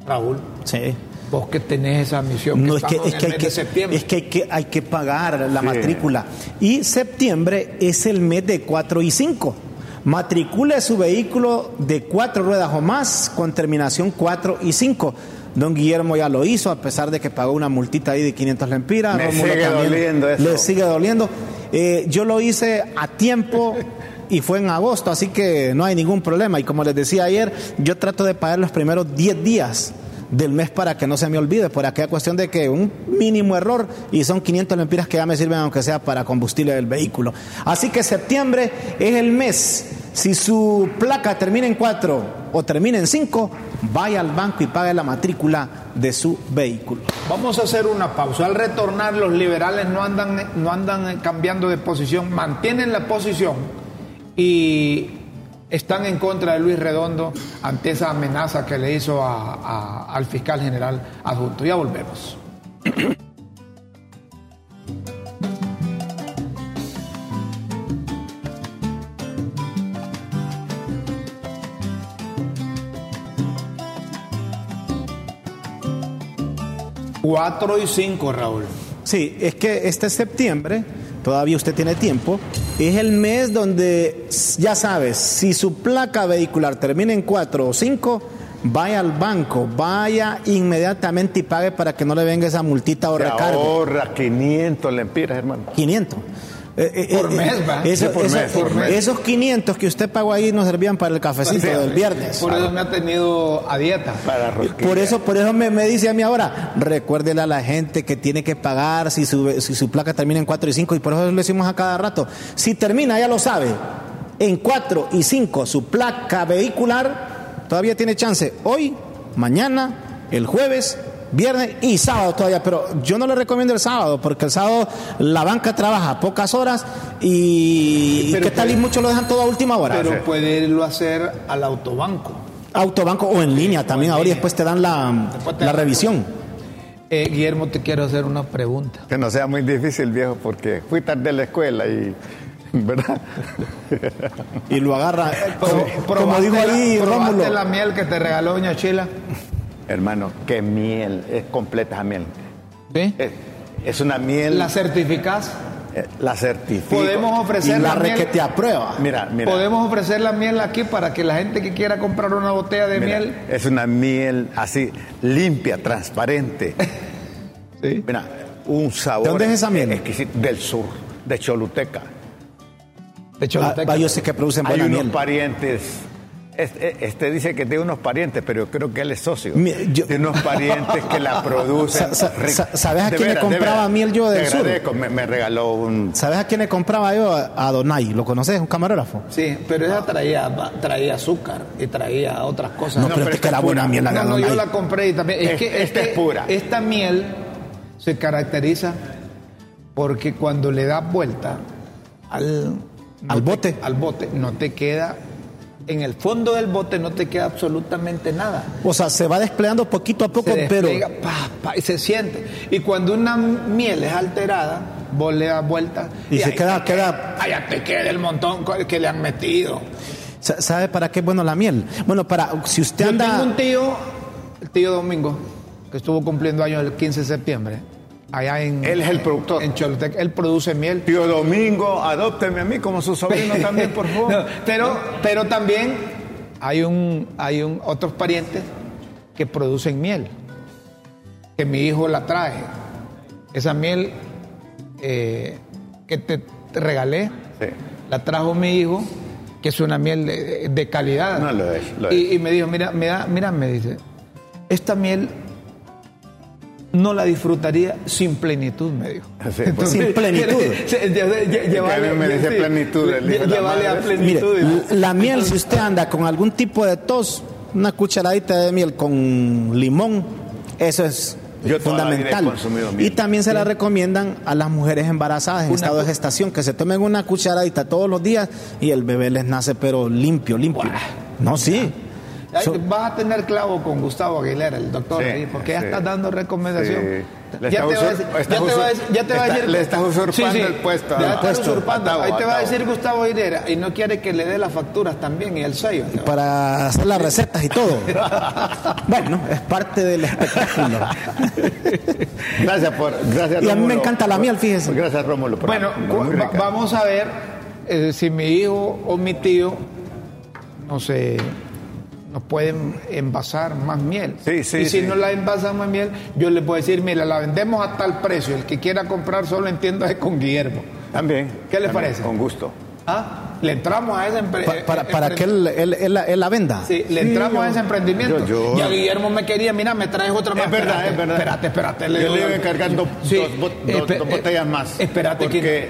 Raúl, Sí. vos que tenés esa misión, No, que es que, es que, hay que, septiembre. es que hay que hay que pagar la Sí. matrícula. Y septiembre es el mes de 4 y 5. Matricule su vehículo de cuatro ruedas o más con terminación 4 y 5. Don Guillermo ya lo hizo, a pesar de que pagó una multita ahí de 500 lempiras. Me Rómulo sigue doliendo eso. Le sigue doliendo. Eh, yo lo hice a tiempo y fue en agosto, así que no hay ningún problema. Y como les decía ayer, yo trato de pagar los primeros 10 días del mes para que no se me olvide, por aquella cuestión de que un mínimo error y son 500 lempiras que ya me sirven aunque sea para combustible del vehículo. Así que septiembre es el mes. Si su placa termina en 4 o termina en 5, vaya al banco y pague la matrícula de su vehículo. Vamos a hacer una pausa. Al retornar, los liberales no andan, no andan cambiando de posición, mantienen la posición y están en contra de Luis Redondo ante esa amenaza que le hizo a- a- al fiscal general adjunto. Ya volvemos. Cuatro y cinco, Raúl. Sí, es que este septiembre, todavía usted tiene tiempo, es el mes donde, ya sabes, si su placa vehicular termina en 4 o 5, vaya al banco, vaya inmediatamente y pague para que no le venga esa multita o Se recargo. ahorra 500 lempiras, hermano. 500. Eh, eh, Por eh, mes, ¿va? eso- Sí, por eso- mes, por mes. Esos 500 que usted pagó ahí nos servían para el cafecito Sí, del viernes. Por eso me ha tenido a dieta. Para. Por eso, por eso me, me dice a mí ahora, recuérdele a la gente que tiene que pagar si su, si su placa termina en 4 y 5, y por eso lo decimos a cada rato. Si termina, ya lo sabe, en 4 y 5 su placa vehicular, todavía tiene chance hoy, mañana, el jueves, viernes y sábado todavía, pero yo no le recomiendo el sábado, porque el sábado la banca trabaja pocas horas y, Pero ¿qué tal? Y muchos lo dejan todo a última hora. Pero puede irlo a hacer al autobanco. Autobanco o en línea también, en ahora y después te dan la, te la dan- revisión. Eh, Guillermo, te quiero hacer una pregunta. Que no sea muy difícil, viejo, porque fui tarde a la escuela y. ¿Verdad? Y lo agarra, como, como ¿probaste dijo ahí Rómulo. la miel que te regaló Doña Chila? Hermano, qué miel, es completa esa miel. ¿Sí? Es, es una miel. ¿La certificás? eh, la certifico. Podemos ofrecer Y la la re miel. que te aprueba. Mira, mira. Podemos ofrecer la miel aquí para que la gente que quiera comprar una botella de mira, miel. Es una miel así, limpia, transparente. Sí. Mira, un sabor. ¿De dónde es esa miel? exquisito, del sur, de Choluteca. De Choluteca. ah, yo sé que producen Hay buena unos miel. parientes. Este, este dice que tiene unos parientes, pero yo creo que él es socio. Mi- yo- Tiene unos parientes que la producen. Sa- sa- ¿sabes a De quién le de compraba miel yo del Te sur? Me, me regaló un. ¿Sabes a quién le compraba yo? A Donay. ¿Lo conoces? Un camarógrafo. Sí, pero esa traía, traía azúcar y traía otras cosas. No, pero pero es que era buena miel la de No, no, yo la compré y también. Es Es- que, esta que es pura. Esta miel se caracteriza porque cuando le das vuelta al, Al te- bote. al bote, no te queda. En el fondo del bote no te queda absolutamente nada. O sea, se va desplegando poquito a poco, se pero despega, pa, pa, y se siente. Y cuando una miel es alterada, vos le das vuelta Y se queda- te queda- ya te queda el montón que le han metido. sa- ¿sabe para qué es bueno la miel? Bueno, para si usted Yo anda tengo un tío, el tío Domingo, que estuvo cumpliendo años el 15 de septiembre, allá en... Él es el productor. En Choluteca. Él produce miel. Tío Domingo, adópteme a mí como su sobrino también, por favor. No, pero, pero también hay un, hay un, otros parientes que producen miel, que mi hijo la trae. Esa miel eh, que te, te regalé, Sí. la trajo mi hijo, que es una miel de, de calidad. No, lo es, lo y, y me dijo, mira, mira, mira, me dice, esta miel no la disfrutaría sin plenitud, me dijo. Sí, pues. Sin plenitud. Llevarle- a mí me dice sí, plenitud, la llevarle a madre. Mire, plenitud. la miel, si usted anda con algún tipo de tos, una cucharadita de miel con limón, eso es Yo fundamental. Y también se la recomiendan a las mujeres embarazadas en Una estado de gestación, que se tomen una cucharadita todos los días y el bebé les nace, pero limpio, limpio. No, sí. So- vas a tener clavo con Gustavo Aguilera, el doctor, Sí, ahí, porque ya estás dando recomendación. Sí. Le Ya está te va a usur- decir, ya está te va a usur- decir, ya te va a está- decir- le estás usurpando el puesto Ya estás usurpando. Atavo, Ahí te va a decir Gustavo Aguilera y no quiere que le dé las facturas también y el sello. para hacer las recetas y todo. bueno, es parte del espectáculo. Gracias por. Gracias, Y a mí me encanta la miel, fíjese. Gracias, Rómulo. por- Bueno, va- vamos a ver eh, si mi hijo o mi tío no sé, nos pueden envasar más miel. Sí, sí, y si sí. no la envasan más miel, yo les puedo decir, mira, la vendemos a tal precio. El que quiera comprar solo entienda con Guillermo. También. ¿Qué le también, parece? Con gusto. ¿Ah? Le entramos a ese empre- Pa- para, eh, para empre- que él, él- él la- él la venda. Sí, le entramos a ese emprendimiento. yo- yo- Y a Guillermo me quería, mira, me traes otra más. Es verdad, Espérate, es verdad. Espérate, espérate. Yo digo, le iba encargando dos, dos- botellas más. Espérate, porque, que.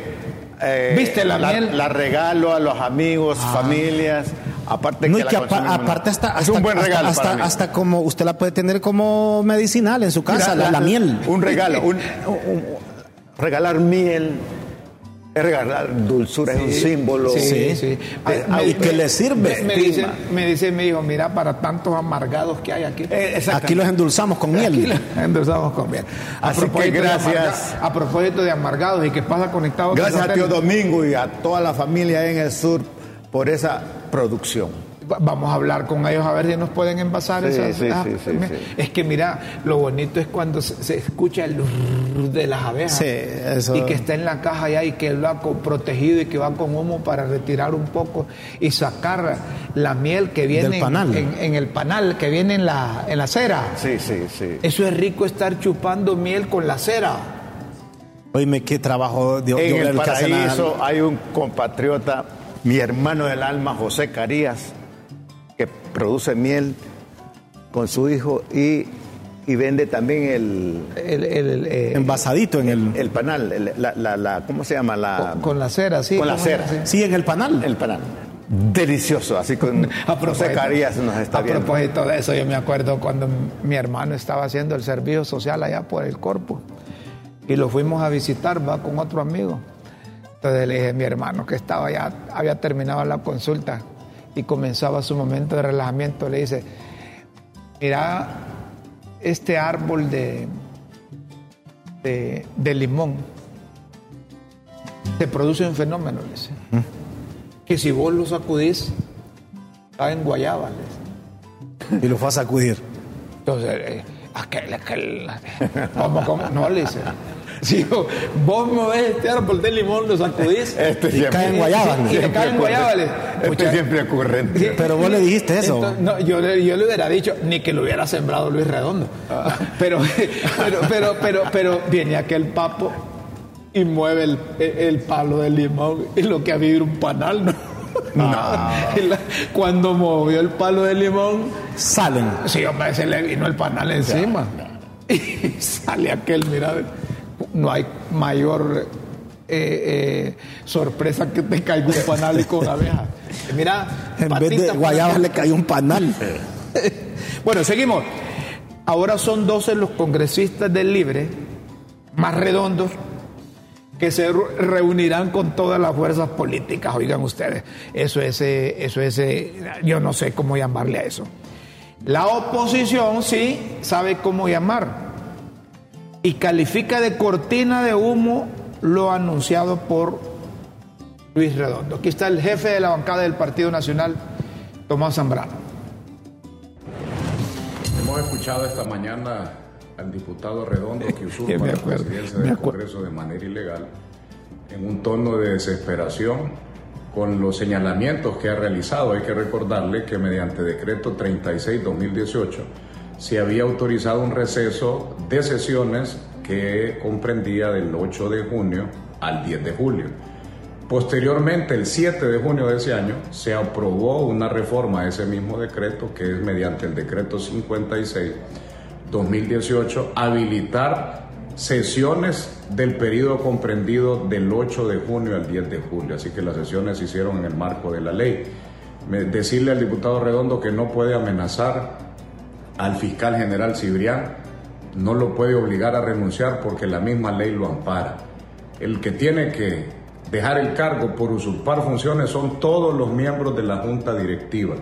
eh, ¿Viste la miel? Ah. La regalo a los amigos, familias. Aparte No, que y la que apa- consumimos. aparte hasta, es hasta, un buen hasta- regalo hasta, para mí. hasta como usted la puede tener como medicinal en su casa, Mira, la, la miel. Un regalo. un- un- un- regalar miel es regalar dulzura, es un símbolo. Sí, Sí. sí. de Me- ¿Y qué le sirve? Me, me dice, me dice mi hijo, mira, para tantos amargados que hay aquí. Eh. Aquí los endulzamos con Aquí miel. lo endulzamos con miel. A Así que propósito de gracias. amarga- a propósito de amargados y que pasa conectado con Gracias a. Tío Domingo y a toda la familia en el sur por esa producción. Va- Vamos a hablar con ellos a ver si nos pueden envasar Sí, esas. sí, esas- sí. Es que mira, lo bonito es cuando se, se escucha el de las abejas. Sí, eso- Y que está en la caja ya y que va con- protegido y que va con humo para retirar un poco y sacar la miel que viene panal. En, en el panal, que viene en la, en la cera. Sí, sí, sí. Eso es rico estar chupando miel con la cera. Oíme, qué trabajo de, En el paraíso hay un compatriota, mi hermano del alma, José Carías, que produce miel con su hijo y, y vende también el, El- el- eh, envasadito en el. el panal, el- la, la- la- ¿cómo se llama? La, con, con la cera, sí. con la ¿cómo cera. Sí, en el panal. el panal. Delicioso, así con A José Carías nos está a viendo. propósito de eso, yo me acuerdo cuando mi hermano estaba haciendo el servicio social allá por el corpus y lo fuimos a visitar, va con otro amigo. Entonces le dije a mi hermano que estaba ya, había terminado la consulta y comenzaba su momento de relajamiento, le dice, mira, este árbol de, de, de limón, se produce un fenómeno, le dice, que si vos lo sacudís, está en guayaba, le dice. Y lo fue a sacudir. Entonces, eh, aquel, aquel, ¿cómo, cómo? No, le dice. Si vos me ves este árbol de limón, lo sacudís Este Y siempre- cae en guayaba, ¿no? y le cae en guayaba. le- Este Pucha, siempre. Sí. Pero vos le dijiste eso. Entonces, no, yo, le, yo le hubiera dicho, ni que lo hubiera sembrado Luis Redondo. Pero, pero, pero, pero, pero viene aquel papo y mueve el, el palo del limón y lo que había era un panal, ¿no? La- Cuando movió el palo del limón, Salen. sí, hombre, se le vino el panal encima. Y sale aquel, mira, no hay mayor eh, eh, sorpresa que te caiga un panal y con abeja. Mira, En vez de guayabas le cayó un panal. bueno, seguimos. Ahora son 12 los congresistas del Libre, más redondos, que se re- reunirán con todas las fuerzas políticas. Oigan ustedes, eso es, eh, eso es, yo no sé cómo llamarle a eso. La oposición sí sabe cómo llamar y califica de cortina de humo lo anunciado por Luis Redondo. Aquí está el jefe de la bancada del Partido Nacional, Tomás Zambrano. Hemos escuchado esta mañana al diputado Redondo que Me usurpa la presidencia del. Congreso de manera ilegal en un tono de desesperación con los señalamientos que ha realizado. Hay que recordarle que mediante decreto 36-2018 se había autorizado un receso de sesiones que comprendía del 8 de junio al 10 de julio. Posteriormente, el 7 de junio de ese año, se aprobó una reforma a ese mismo decreto, que es mediante el decreto 56-2018, habilitar sesiones del periodo comprendido del 8 de junio al 10 de julio. Así que las sesiones se hicieron en el marco de la ley. Decirle al diputado Redondo que no puede amenazar al fiscal general Cibrián, no lo puede obligar a renunciar porque la misma ley lo ampara. El que tiene que dejar el cargo por usurpar funciones son todos los miembros de la junta directiva.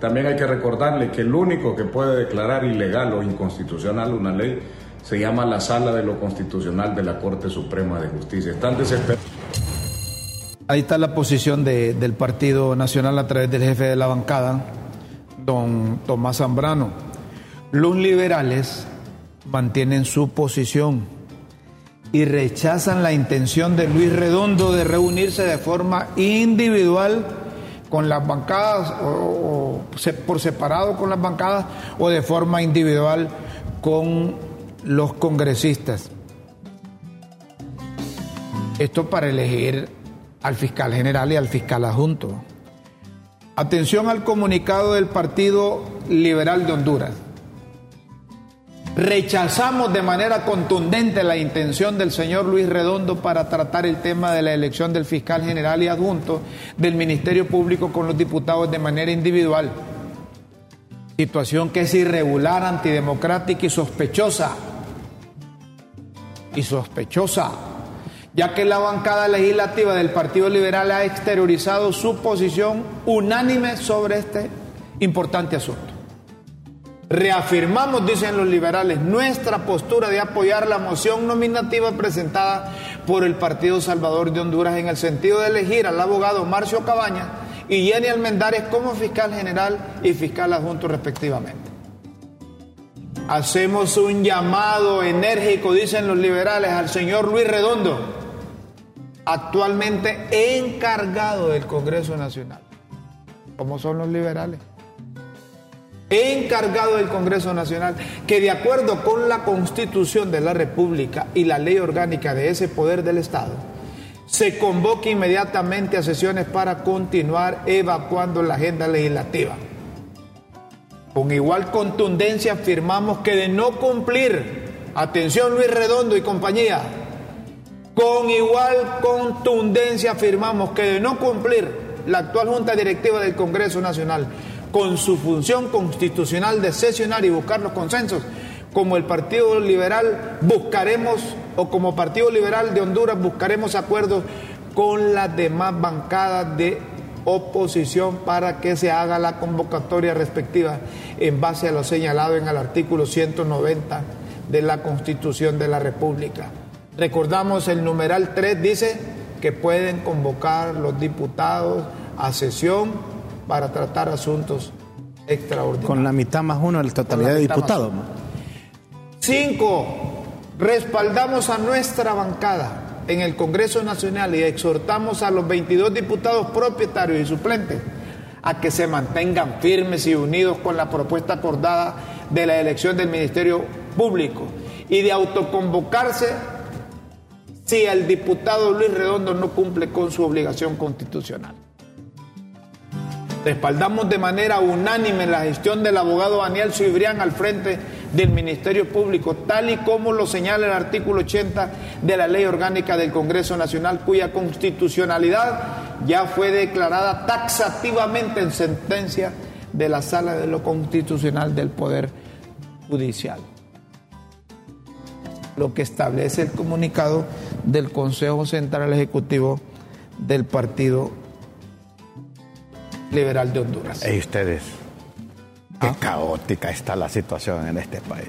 También hay que recordarle que el único que puede declarar ilegal o inconstitucional una ley se llama la Sala de lo Constitucional de la Corte Suprema de Justicia. Están desesperados. Ahí está la posición de- del Partido Nacional a través del jefe de la bancada, don Tomás Zambrano. Los liberales mantienen su posición y rechazan la intención de Luis Redondo de reunirse de forma individual con las bancadas o, o por separado con las bancadas o de forma individual con los congresistas. Esto para elegir al fiscal general y al fiscal adjunto. Atención al comunicado del Partido Liberal de Honduras. Rechazamos de manera contundente la intención del señor Luis Redondo para tratar el tema de la elección del fiscal general y adjunto del Ministerio Público con los diputados de manera individual. Situación que es irregular, antidemocrática y sospechosa. Y sospechosa ya que la bancada legislativa del Partido Liberal ha exteriorizado su posición unánime sobre este importante asunto. Reafirmamos, dicen los liberales, nuestra postura de apoyar la moción nominativa presentada por el Partido Salvador de Honduras en el sentido de elegir al abogado Marcio Cabaña y Jenny Almendares como fiscal general y fiscal adjunto respectivamente. Hacemos un llamado enérgico, dicen los liberales, al señor Luis Redondo, actualmente encargado del Congreso Nacional. ¿Cómo son los liberales? Encargado del Congreso Nacional, que de acuerdo con la Constitución de la República y la ley orgánica de ese poder del Estado, se convoque inmediatamente a sesiones para continuar evacuando la agenda legislativa. Con igual contundencia afirmamos que de no cumplir, atención Luis Redondo y compañía, con igual contundencia afirmamos que de no cumplir la actual Junta Directiva del Congreso Nacional con su función constitucional de sesionar y buscar los consensos, como el Partido Liberal buscaremos, o como Partido Liberal de Honduras buscaremos acuerdos con las demás bancadas de oposición para que se haga la convocatoria respectiva en base a lo señalado en el artículo 190 de la Constitución de la República. Recordamos el numeral 3 dice que pueden convocar los diputados a sesión para tratar asuntos extraordinarios. Con la mitad más uno de la totalidad de diputados. Cinco, respaldamos a nuestra bancada en el Congreso Nacional y exhortamos a los 22 diputados propietarios y suplentes a que se mantengan firmes y unidos con la propuesta acordada de la elección del Ministerio Público y de autoconvocarse si el diputado Luis Redondo no cumple con su obligación constitucional. Respaldamos de manera unánime la gestión del abogado Daniel Suibrián al frente del Ministerio Público, tal y como lo señala el artículo 80 de la Ley Orgánica del Congreso Nacional, cuya constitucionalidad ya fue declarada taxativamente en sentencia de la Sala de lo Constitucional del Poder Judicial. Lo que establece el comunicado del Consejo Central Ejecutivo del Partido Liberal de Honduras. ¿Y ustedes? Qué ah. caótica está la situación en este país.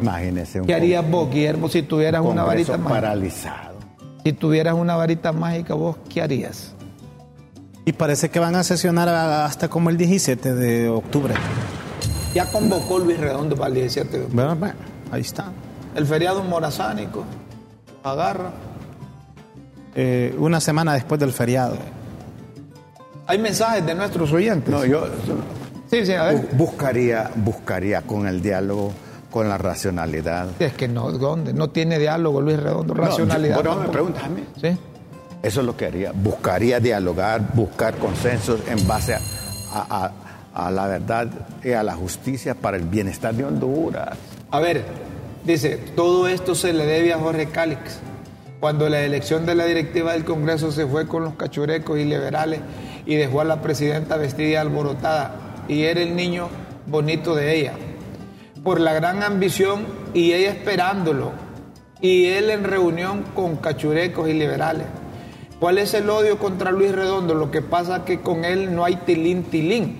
Imagínese un ¿Qué harías vos, Guillermo, si tuvieras una varita mágica? paralizado. Si tuvieras una varita mágica, vos, ¿qué harías? Y parece que van a sesionar hasta como el 17 de octubre. Ya convocó Luis Redondo para el 17 de octubre. Bueno, ahí está. El feriado morazánico. Agarra. Eh, una semana después del feriado. Hay mensajes de nuestros oyentes. No, yo sí, sí, a ver. buscaría, buscaría con el diálogo, con la racionalidad. Es que no, ¿dónde? No tiene diálogo Luis Redondo, racionalidad. bueno, me preguntas a mí. Sí. Eso es lo que haría. Buscaría dialogar, buscar consensos en base a, a la verdad y a la justicia para el bienestar de Honduras. A ver, dice, todo esto se le debe a Jorge Cálix cuando la elección de la directiva del Congreso se fue con los cachurecos y liberales y dejó a la presidenta vestida y alborotada y era el niño bonito de ella. Por la gran ambición y ella esperándolo y él en reunión con cachurecos y liberales. ¿Cuál es el odio contra Luis Redondo? Lo que pasa es que con él no hay tilín tilín.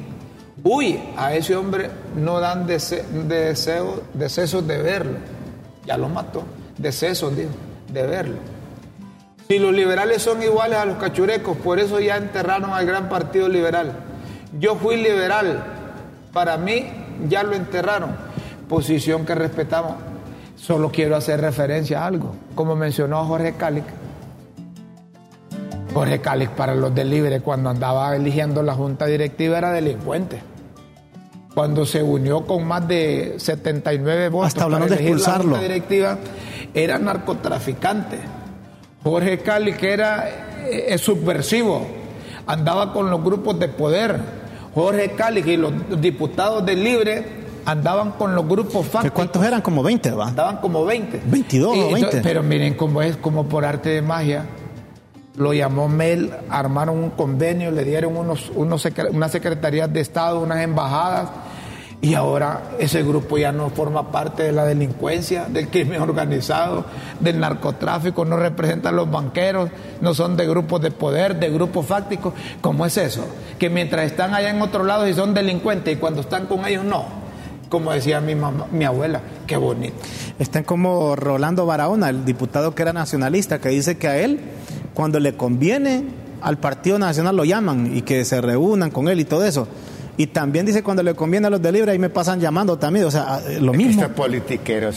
Uy, a ese hombre no dan deseo, deseos de verlo. Ya lo mató. Deseos, dijo, de verlo. Si los liberales son iguales a los cachurecos, por eso ya enterraron al gran partido liberal. Yo fui liberal, para mí ya lo enterraron. Posición que respetamos. Solo quiero hacer referencia a algo, como mencionó Jorge Cáliz. Jorge Cáliz para los del Libre cuando andaba eligiendo la junta directiva era delincuente. Cuando se unió con más de 79 votos Hasta para de la junta directiva, era narcotraficante Jorge Cali, que era eh, subversivo, andaba con los grupos de poder. Jorge Cali y los diputados del Libre andaban con los grupos fácticos. ¿Cuántos eran? Como 20, ¿va? Andaban como 20. 22 o 20. pero miren cómo es, como por arte de magia. Lo llamó Mel, armaron un convenio, le dieron unos, unos, unas secretarías de Estado, unas embajadas y ahora ese grupo ya no forma parte de la delincuencia, del crimen organizado, del narcotráfico, no representan a los banqueros, no son de grupos de poder, de grupos fácticos. ¿Cómo es eso? Que mientras están allá en otro lado y son delincuentes y cuando están con ellos no. Como decía mi, mamá, mi abuela, qué bonito. Están como Rolando Barahona, el diputado que era nacionalista, que dice que a él, cuando le conviene, al Partido Nacional lo llaman y que se reúnan con él y todo eso y también dice cuando le conviene a los de Libre, ahí me pasan llamando también. O sea, lo mismo. Este politiquero,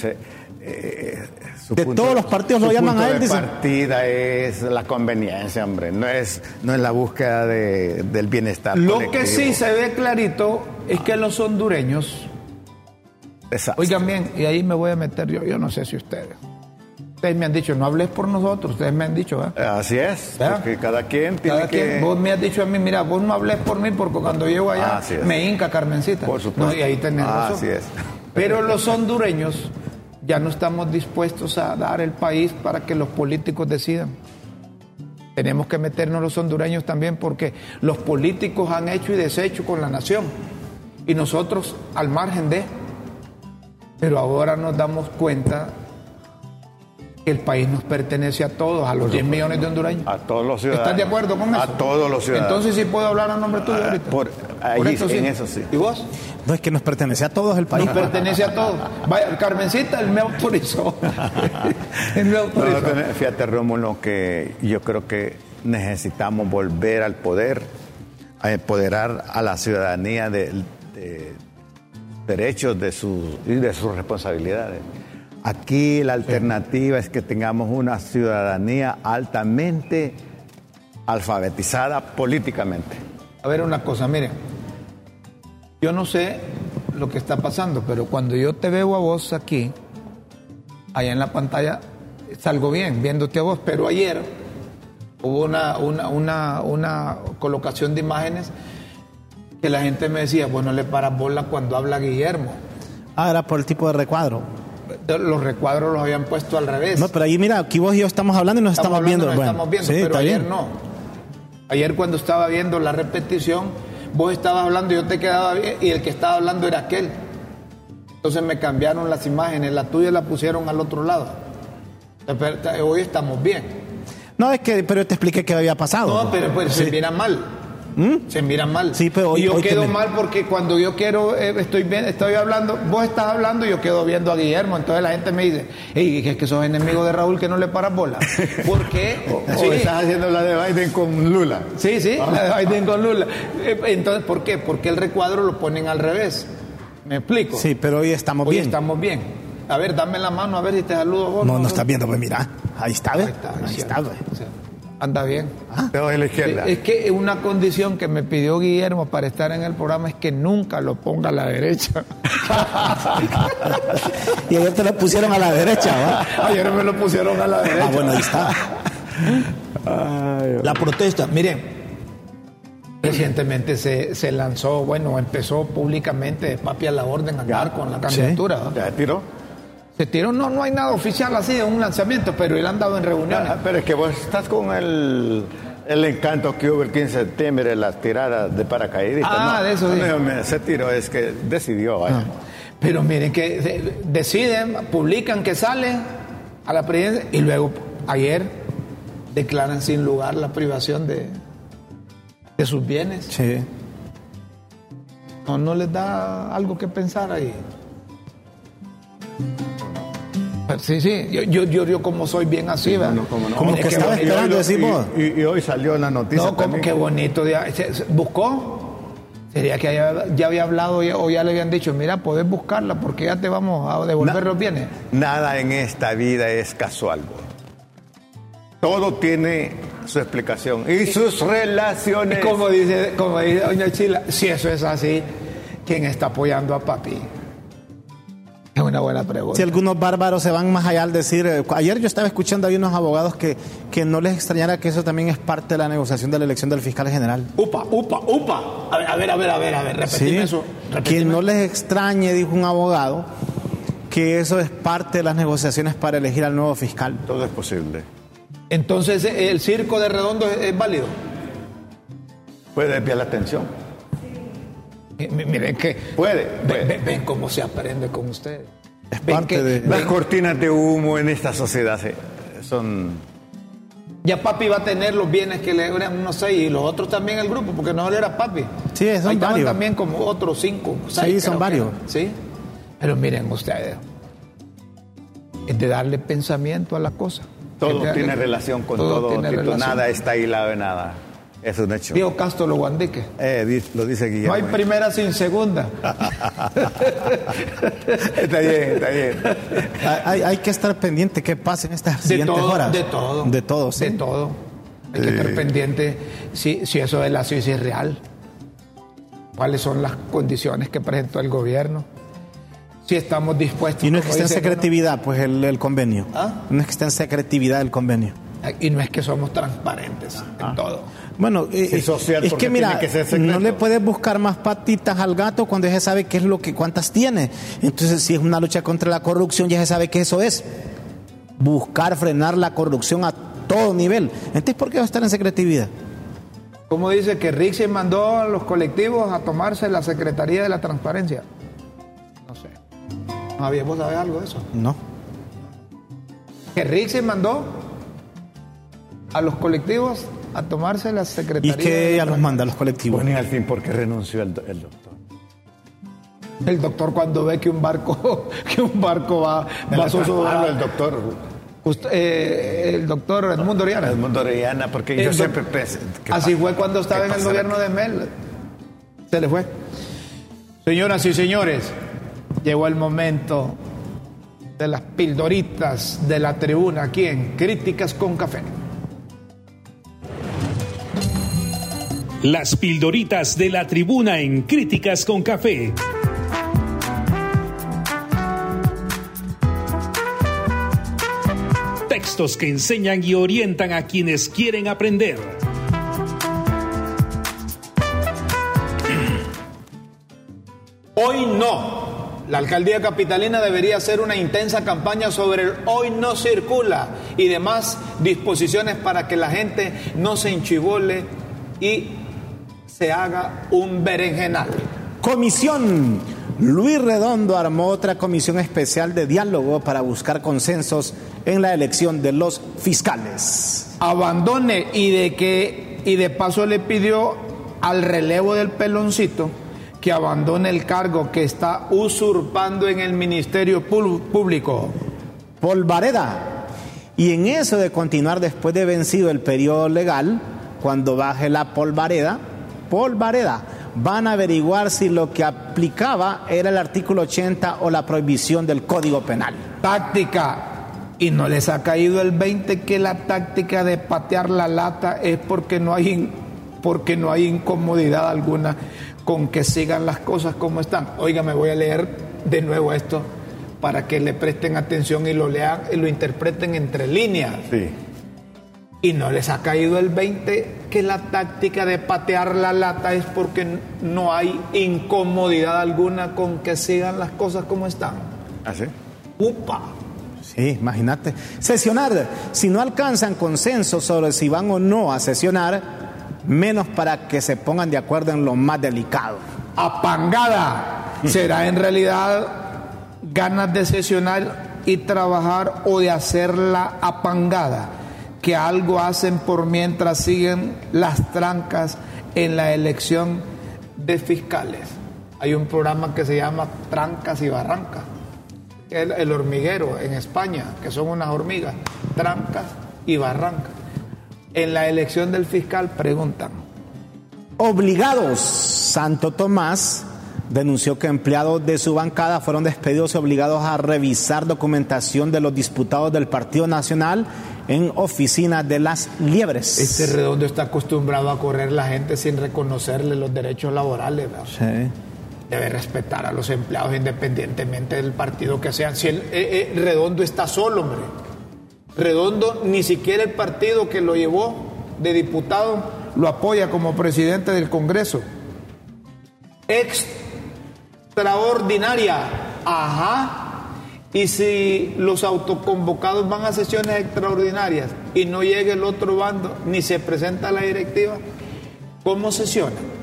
eh, de todos los partidos lo llaman a él. La partida es la conveniencia, hombre. No es, no es la búsqueda del bienestar. Lo que sí se ve clarito es que los hondureños. Exacto. Oigan bien, y ahí me voy a meter yo, yo no sé si ustedes ustedes me han dicho, no hables por nosotros, ustedes me han dicho, Así es, porque cada quien tiene que... vos me has dicho a mí, mira, vos no hables por mí porque cuando llego allá me hinca Carmencita. Por supuesto. y ahí tenés razón. Así es. Pero los hondureños ya no estamos dispuestos a dar el país para que los políticos decidan. Tenemos que meternos los hondureños también porque los políticos han hecho y deshecho con la nación y nosotros al margen de. Pero ahora nos damos cuenta el país nos pertenece a todos, a los 10 millones de hondureños. A todos los ciudadanos. ¿Estás de acuerdo con eso? A todos los ciudadanos. Entonces sí puedo hablar a nombre tuyo Ah, ahorita. por- ahí, en eso sí. ¿Y vos? No es que nos pertenece a todos el país. Nos pertenece a todos. Vaya, Carmencita, él me autorizó. él me No, autorizó. no, fíjate, Rómulo, que yo creo que necesitamos volver al poder, a empoderar a la ciudadanía de, de derechos de sus, y de sus responsabilidades. Aquí la alternativa es que tengamos una ciudadanía altamente alfabetizada políticamente. A ver una cosa, miren. Yo no sé lo que está pasando, pero cuando yo te veo a vos aquí, allá en la pantalla, salgo bien viéndote a vos, pero ayer hubo una, una, una, una colocación de imágenes que la gente me decía, bueno, le paras bola cuando habla Guillermo. Ah, era por el tipo de recuadro. Los recuadros los habían puesto al revés. No, pero ahí mira, aquí vos y yo estamos hablando y nos estamos, hablando, viendo. nos Bueno, estamos viendo, sí, pero ayer bien. no. Ayer cuando estaba viendo la repetición, vos estabas hablando y yo te quedaba bien y el que estaba hablando era aquel. Entonces me cambiaron las imágenes, la tuya la pusieron al otro lado. Hoy estamos bien. No, es que, pero te expliqué qué había pasado. No, pero pues se Sí. mira mal. Se mira mal. Sí, pero hoy- y yo hoy quedo me- mal porque cuando yo quiero, eh, estoy bien, estoy hablando, vos estás hablando y yo quedo viendo a Guillermo. Entonces la gente me dice, hey, es que sos enemigo de Raúl que no le paras bola. ¿Por qué? O Sí. estás haciendo la de Biden con Lula. Sí, sí, la de Biden con Lula. Eh, Entonces, ¿por qué? Porque el recuadro lo ponen al revés. ¿Me explico? Sí, pero hoy estamos Hoy bien. estamos bien. A ver, dame la mano a ver si te saludo vos. No, no estás viendo, pues mira. Ahí está. Ahí está, Ahí está, sí. Anda bien. Te doy a la izquierda. Es que una condición que me pidió Guillermo para estar en el programa es que nunca lo ponga a la derecha. Y ayer te lo pusieron a la derecha, ¿va? Ayer me lo pusieron a la derecha. Ah, bueno, ahí está. La protesta, miren, recientemente se, se lanzó, bueno, empezó públicamente papi a la orden a andar con la candidatura. ¿no? ¿Ya tiró? Se tiró, no, no hay nada oficial así de un lanzamiento, pero él ha andado en reuniones. Ah, pero es que vos estás con el, el encanto que hubo el 15 de septiembre, las tiradas de paracaidistas. Ah, no, de eso sí. no, me- se tiró, es que decidió. vaya. Pero miren que de- deciden, publican que sale a la presidencia y luego ayer declaran sin lugar la privación de, de sus bienes. Sí. ¿No, no les da algo que pensar ahí? Pero Sí, sí, yo, yo, yo, yo como soy bien así, ¿verdad? no, cómo no. Como que qué estaba esperando Y- vos. y, y hoy salió la noticia No, como que bonito. ¿Buscó? Sería que ya, ya había hablado ya- o ya le habían dicho, mira, podés buscarla porque ya te vamos a devolver Na- los bienes. Nada en esta vida es casual. Todo tiene su explicación y sus relaciones. Como dice, como dice Doña Chila, si eso es así, ¿quién está apoyando a papi? Es una buena pregunta. Si algunos bárbaros se van más allá al decir, eh, ayer yo estaba escuchando ahí unos abogados que, que no les extrañara que eso también es parte de la negociación de la elección del fiscal general. Upa, upa, upa. A ver, a ver, a ver, a ver, a ver, repetime Sí, eso. que repetime. no les extrañe, dijo un abogado, que eso es parte de las negociaciones para elegir al nuevo fiscal. Todo es posible. Entonces, ¿el circo de Redondo es, es válido? Puede desviar la atención. Mi- Miren que... Puede. Ven, puede. ven- ven cómo se aprende con ustedes. Es Ven parte que- de- Las ven- cortinas de humo en esta sociedad se- son. Ya papi va a tener los bienes que le eran unos seis y los otros también el grupo, porque no solo era papi. Sí, son Ahí varios. también como otros cinco. Sí, seis, son creo que varios. Sí. Pero miren ustedes, es de darle pensamiento a la cosa. Todo darle- tiene relación con todo. relación. nada está hilado de nada. Es un hecho. Diego Castro lo guandique. Eh, lo dice No Guillermo. hay primera sin segunda. está bien, está bien. Hay, hay que estar pendiente qué pasa en estas De siguientes todo, horas. de todo. De todo, sí. De todo. Hay que estar pendiente si, si eso de la CIS es real. ¿Cuáles son las condiciones que presentó el gobierno? Si estamos dispuestos. Y no es que esté en secretividad, pues el, el convenio. ¿Ah? No es que esté en secretividad el convenio. ¿no? Y no es que somos transparentes Ah. en todo. Bueno, eh, Sí, social, es porque que mira, que no le puedes buscar más patitas al gato cuando ya se sabe qué es lo que cuántas tiene. Entonces, si es una lucha contra la corrupción, ya se sabe que eso es. Buscar frenar la corrupción a todo nivel. Entonces, ¿por qué va a estar en secretividad? ¿Cómo dice que Rixi mandó a los colectivos a tomarse la Secretaría de la Transparencia? No sé. No había, ¿vos sabés algo de eso? No. que se mandó a los colectivos a tomarse la ¿Y secretaría. que ella los manda a los colectivos? Bueno, y al fin, ¿por qué renunció el, do- el doctor? El doctor cuando ve que un barco, que un barco va, va Hablo del doctor Usted- eh, el doctor Edmundo Oriana. Edmundo Orellana, porque El yo siempre pensé... ¿qué Así pasa? fue cuando estaba ¿Qué en el gobierno de Mel. Se le fue. Señoras y señores, llegó el momento de las pildoritas de la tribuna aquí en Críticas con Café. Las pildoritas de la tribuna en Críticas con Café. Textos que enseñan y orientan a quienes quieren aprender. Hoy no. La alcaldía capitalina debería hacer una intensa campaña sobre el hoy no circula y demás disposiciones para que la gente no se enchivole y se haga un berenjenal. Comisión. Luis Redondo armó otra comisión especial de diálogo para buscar consensos en la elección de los fiscales. abandone y de que y de paso le pidió al relevo del peloncito que abandone el cargo que está usurpando en el Ministerio Público. Polvareda. Y en eso de continuar después de vencido el periodo legal, cuando baje la polvareda, polvareda, van a averiguar si lo que aplicaba era el artículo 80 o la prohibición del Código Penal. Táctica. Y no les ha caído el 20 que la táctica de patear la lata es porque no hay porque no hay incomodidad alguna con que sigan las cosas como están. Oiga, me voy a leer de nuevo esto para que le presten atención y lo lean y lo interpreten entre líneas. Sí. Y no les ha caído el 20 que la táctica de patear la lata es porque no hay incomodidad alguna con que sigan las cosas como están. ¿Ah, sí? ¡Upa! Sí, imagínate. Sesionar. Si no alcanzan consenso sobre si van o no a sesionar, menos para que se pongan de acuerdo en lo más delicado. apangada. ¿Será en realidad ganas de sesionar y trabajar o de hacerla apangada? Que algo hacen por mientras siguen las trancas en la elección de fiscales. Hay un programa que se llama Trancas y Barrancas. El, el hormiguero en España, que son unas hormigas, trancas y barrancas. En la elección del fiscal preguntan, Obligados. Santo Tomás denunció que empleados de su bancada fueron despedidos y obligados a revisar documentación de los diputados del Partido Nacional en oficinas de las Liebres. Este redondo está acostumbrado a correr la gente sin reconocerle los derechos laborales. ¿verdad? Sí. Debe respetar a los empleados independientemente del partido que sean. Si el eh, eh, redondo está solo, hombre. Redondo ni siquiera el partido que lo llevó de diputado lo apoya como presidente del Congreso. Extraordinaria. Ajá. Y si los autoconvocados van a sesiones extraordinarias y no llega el otro bando ni se presenta la directiva, ¿cómo sesionan?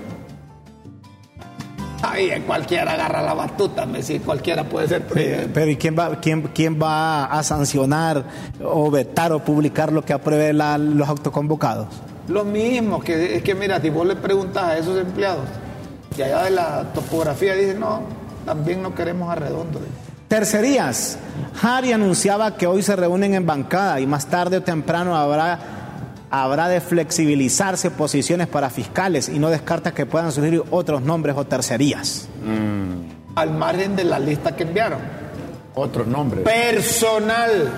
Ay, cualquiera agarra la batuta, me dice, cualquiera puede ser Eh, presidente. Pero ¿y quién va, quién, quién va a sancionar o vetar o publicar lo que apruebe la- los autoconvocados? Lo mismo, que es que mira, si vos le preguntas a esos empleados, y allá de la topografía dicen, no, también no queremos a Redondo. Tercerías. Harry anunciaba que hoy se reúnen en bancada y más tarde o temprano habrá, habrá de flexibilizarse posiciones para fiscales y no descarta que puedan surgir otros nombres o tercerías. Al margen de la lista que enviaron. Otro nombre. Personal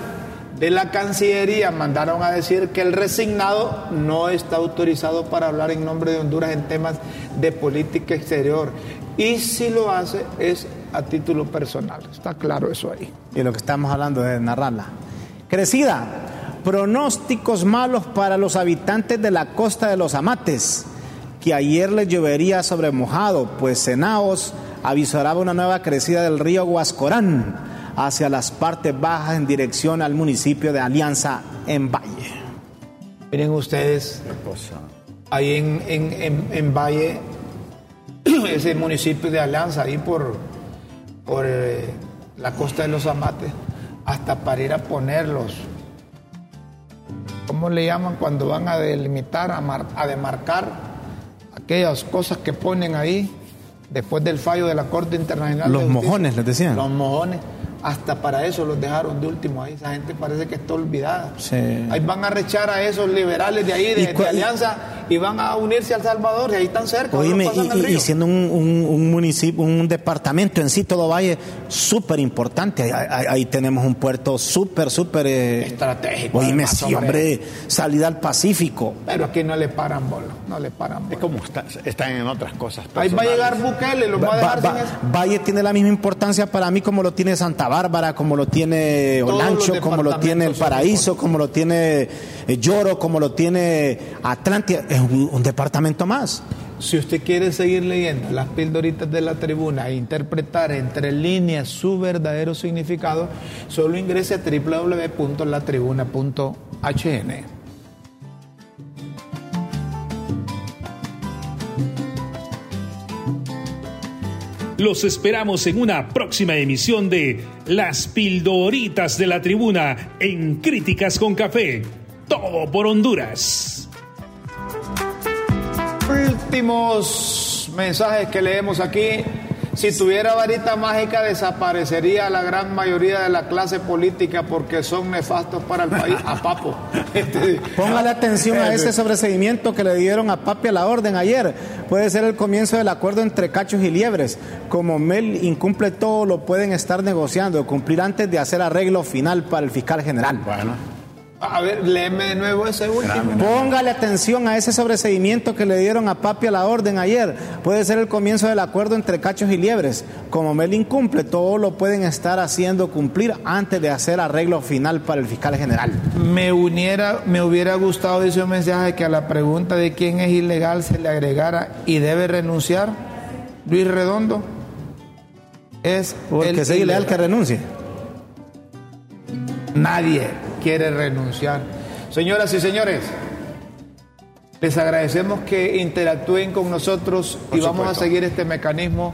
de la Cancillería mandaron a decir que el resignado no está autorizado para hablar en nombre de Honduras en temas de política exterior. Y si lo hace es a título personal. Está claro eso ahí. Y lo que estamos hablando es narrarla. Crecida. Pronósticos malos para los habitantes de la costa de los Amates, que ayer les llovería sobre mojado, pues Senaos avisoraba una nueva crecida del río Huascorán hacia las partes bajas en dirección al municipio de Alianza en Valle. Miren ustedes, ahí en, en, en- en Valle, ese municipio de Alianza, ahí por, por eh, la costa de los Amates, hasta para ir a poner los, ¿cómo le llaman cuando van a delimitar, a, mar- a demarcar aquellas cosas que ponen ahí después del fallo de la Corte Internacional? Los de Justicia? mojones, les decían. Los mojones. Hasta para eso los dejaron de último ahí. Esa gente parece que está olvidada. Sí. Ahí van a rechar a esos liberales de ahí, de, ¿Y cuál- de Alianza, y van a unirse al Salvador, y ahí están cerca. Oíme, y, el y- río. y siendo un, un- un municipio, un departamento en sí, todo valle, súper importante. Ahí, ahí- ahí tenemos un puerto súper, súper. eh, Estratégico, Oíme, además, sí, hombre. salida al Pacífico. Pero aquí no le paran bola, no le paran Es bola. como está- están en otras cosas. Ahí va a llegar. Bukele, los va a dejar va- sin eso. Valle tiene la misma importancia para mí como lo tiene Santa Bárbara, como lo tiene Olancho, como lo tiene El Paraíso, como lo tiene eh, Lloro, como lo tiene Atlántida. Es un, un departamento más. Si usted quiere seguir leyendo las pildoritas de la tribuna e interpretar entre líneas su verdadero significado, solo ingrese a www.latribuna.hn. Los esperamos en una próxima emisión de Las Pildoritas de la Tribuna en Críticas con Café. Todo por Honduras. Últimos mensajes que leemos aquí. Si tuviera varita mágica desaparecería la gran mayoría de la clase política porque son nefastos para el país. A papo. Este, Póngale atención a ese sobreseguimiento que le dieron a Papi a la orden ayer. Puede ser el comienzo del acuerdo entre cachos y liebres. Como Mel incumple todo, lo pueden estar negociando, cumplir antes de hacer arreglo final para el fiscal general. Bueno, A ver, léeme de nuevo ese último. Póngale atención a ese sobreseguimiento que le dieron a Papi a la orden ayer. Puede ser el comienzo del acuerdo entre cachos y liebres. Como Mel incumple, todo lo pueden estar haciendo cumplir antes de hacer arreglo final para el fiscal general. Me uniera, me hubiera gustado, dice un mensaje, que a la pregunta de quién es ilegal se le agregara y debe renunciar. Luis Redondo es Porque el sea ilegal que renuncie. Nadie quiere renunciar. Señoras y señores, les agradecemos que interactúen con nosotros y vamos supuesto. a seguir este mecanismo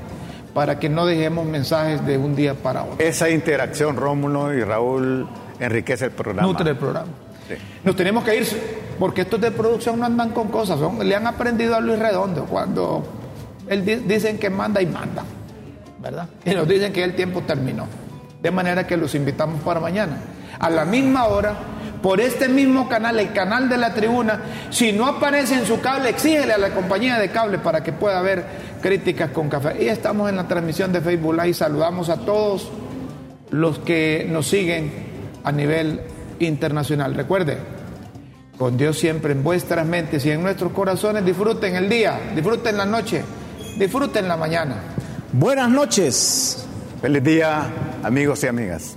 para que no dejemos mensajes de un día para otro. esa interacción, Rómulo y Raúl, enriquece el programa. Nutre el programa. Sí. Nos tenemos que ir porque estos de producción no andan con cosas, son- le han aprendido a Luis Redondo cuando él di- dicen que manda y manda, ¿verdad? Y nos dicen que el tiempo terminó. De manera que los invitamos para mañana. A la misma hora, por este mismo canal, el canal de la tribuna, si no aparece en su cable, exígele a la compañía de cable para que pueda ver críticas con café. Y estamos en la transmisión de Facebook Live. Saludamos a todos los que nos siguen a nivel internacional. Recuerde, con Dios siempre en vuestras mentes y en nuestros corazones, disfruten el día, disfruten la noche, disfruten la mañana. Buenas noches. Feliz día, amigos y amigas.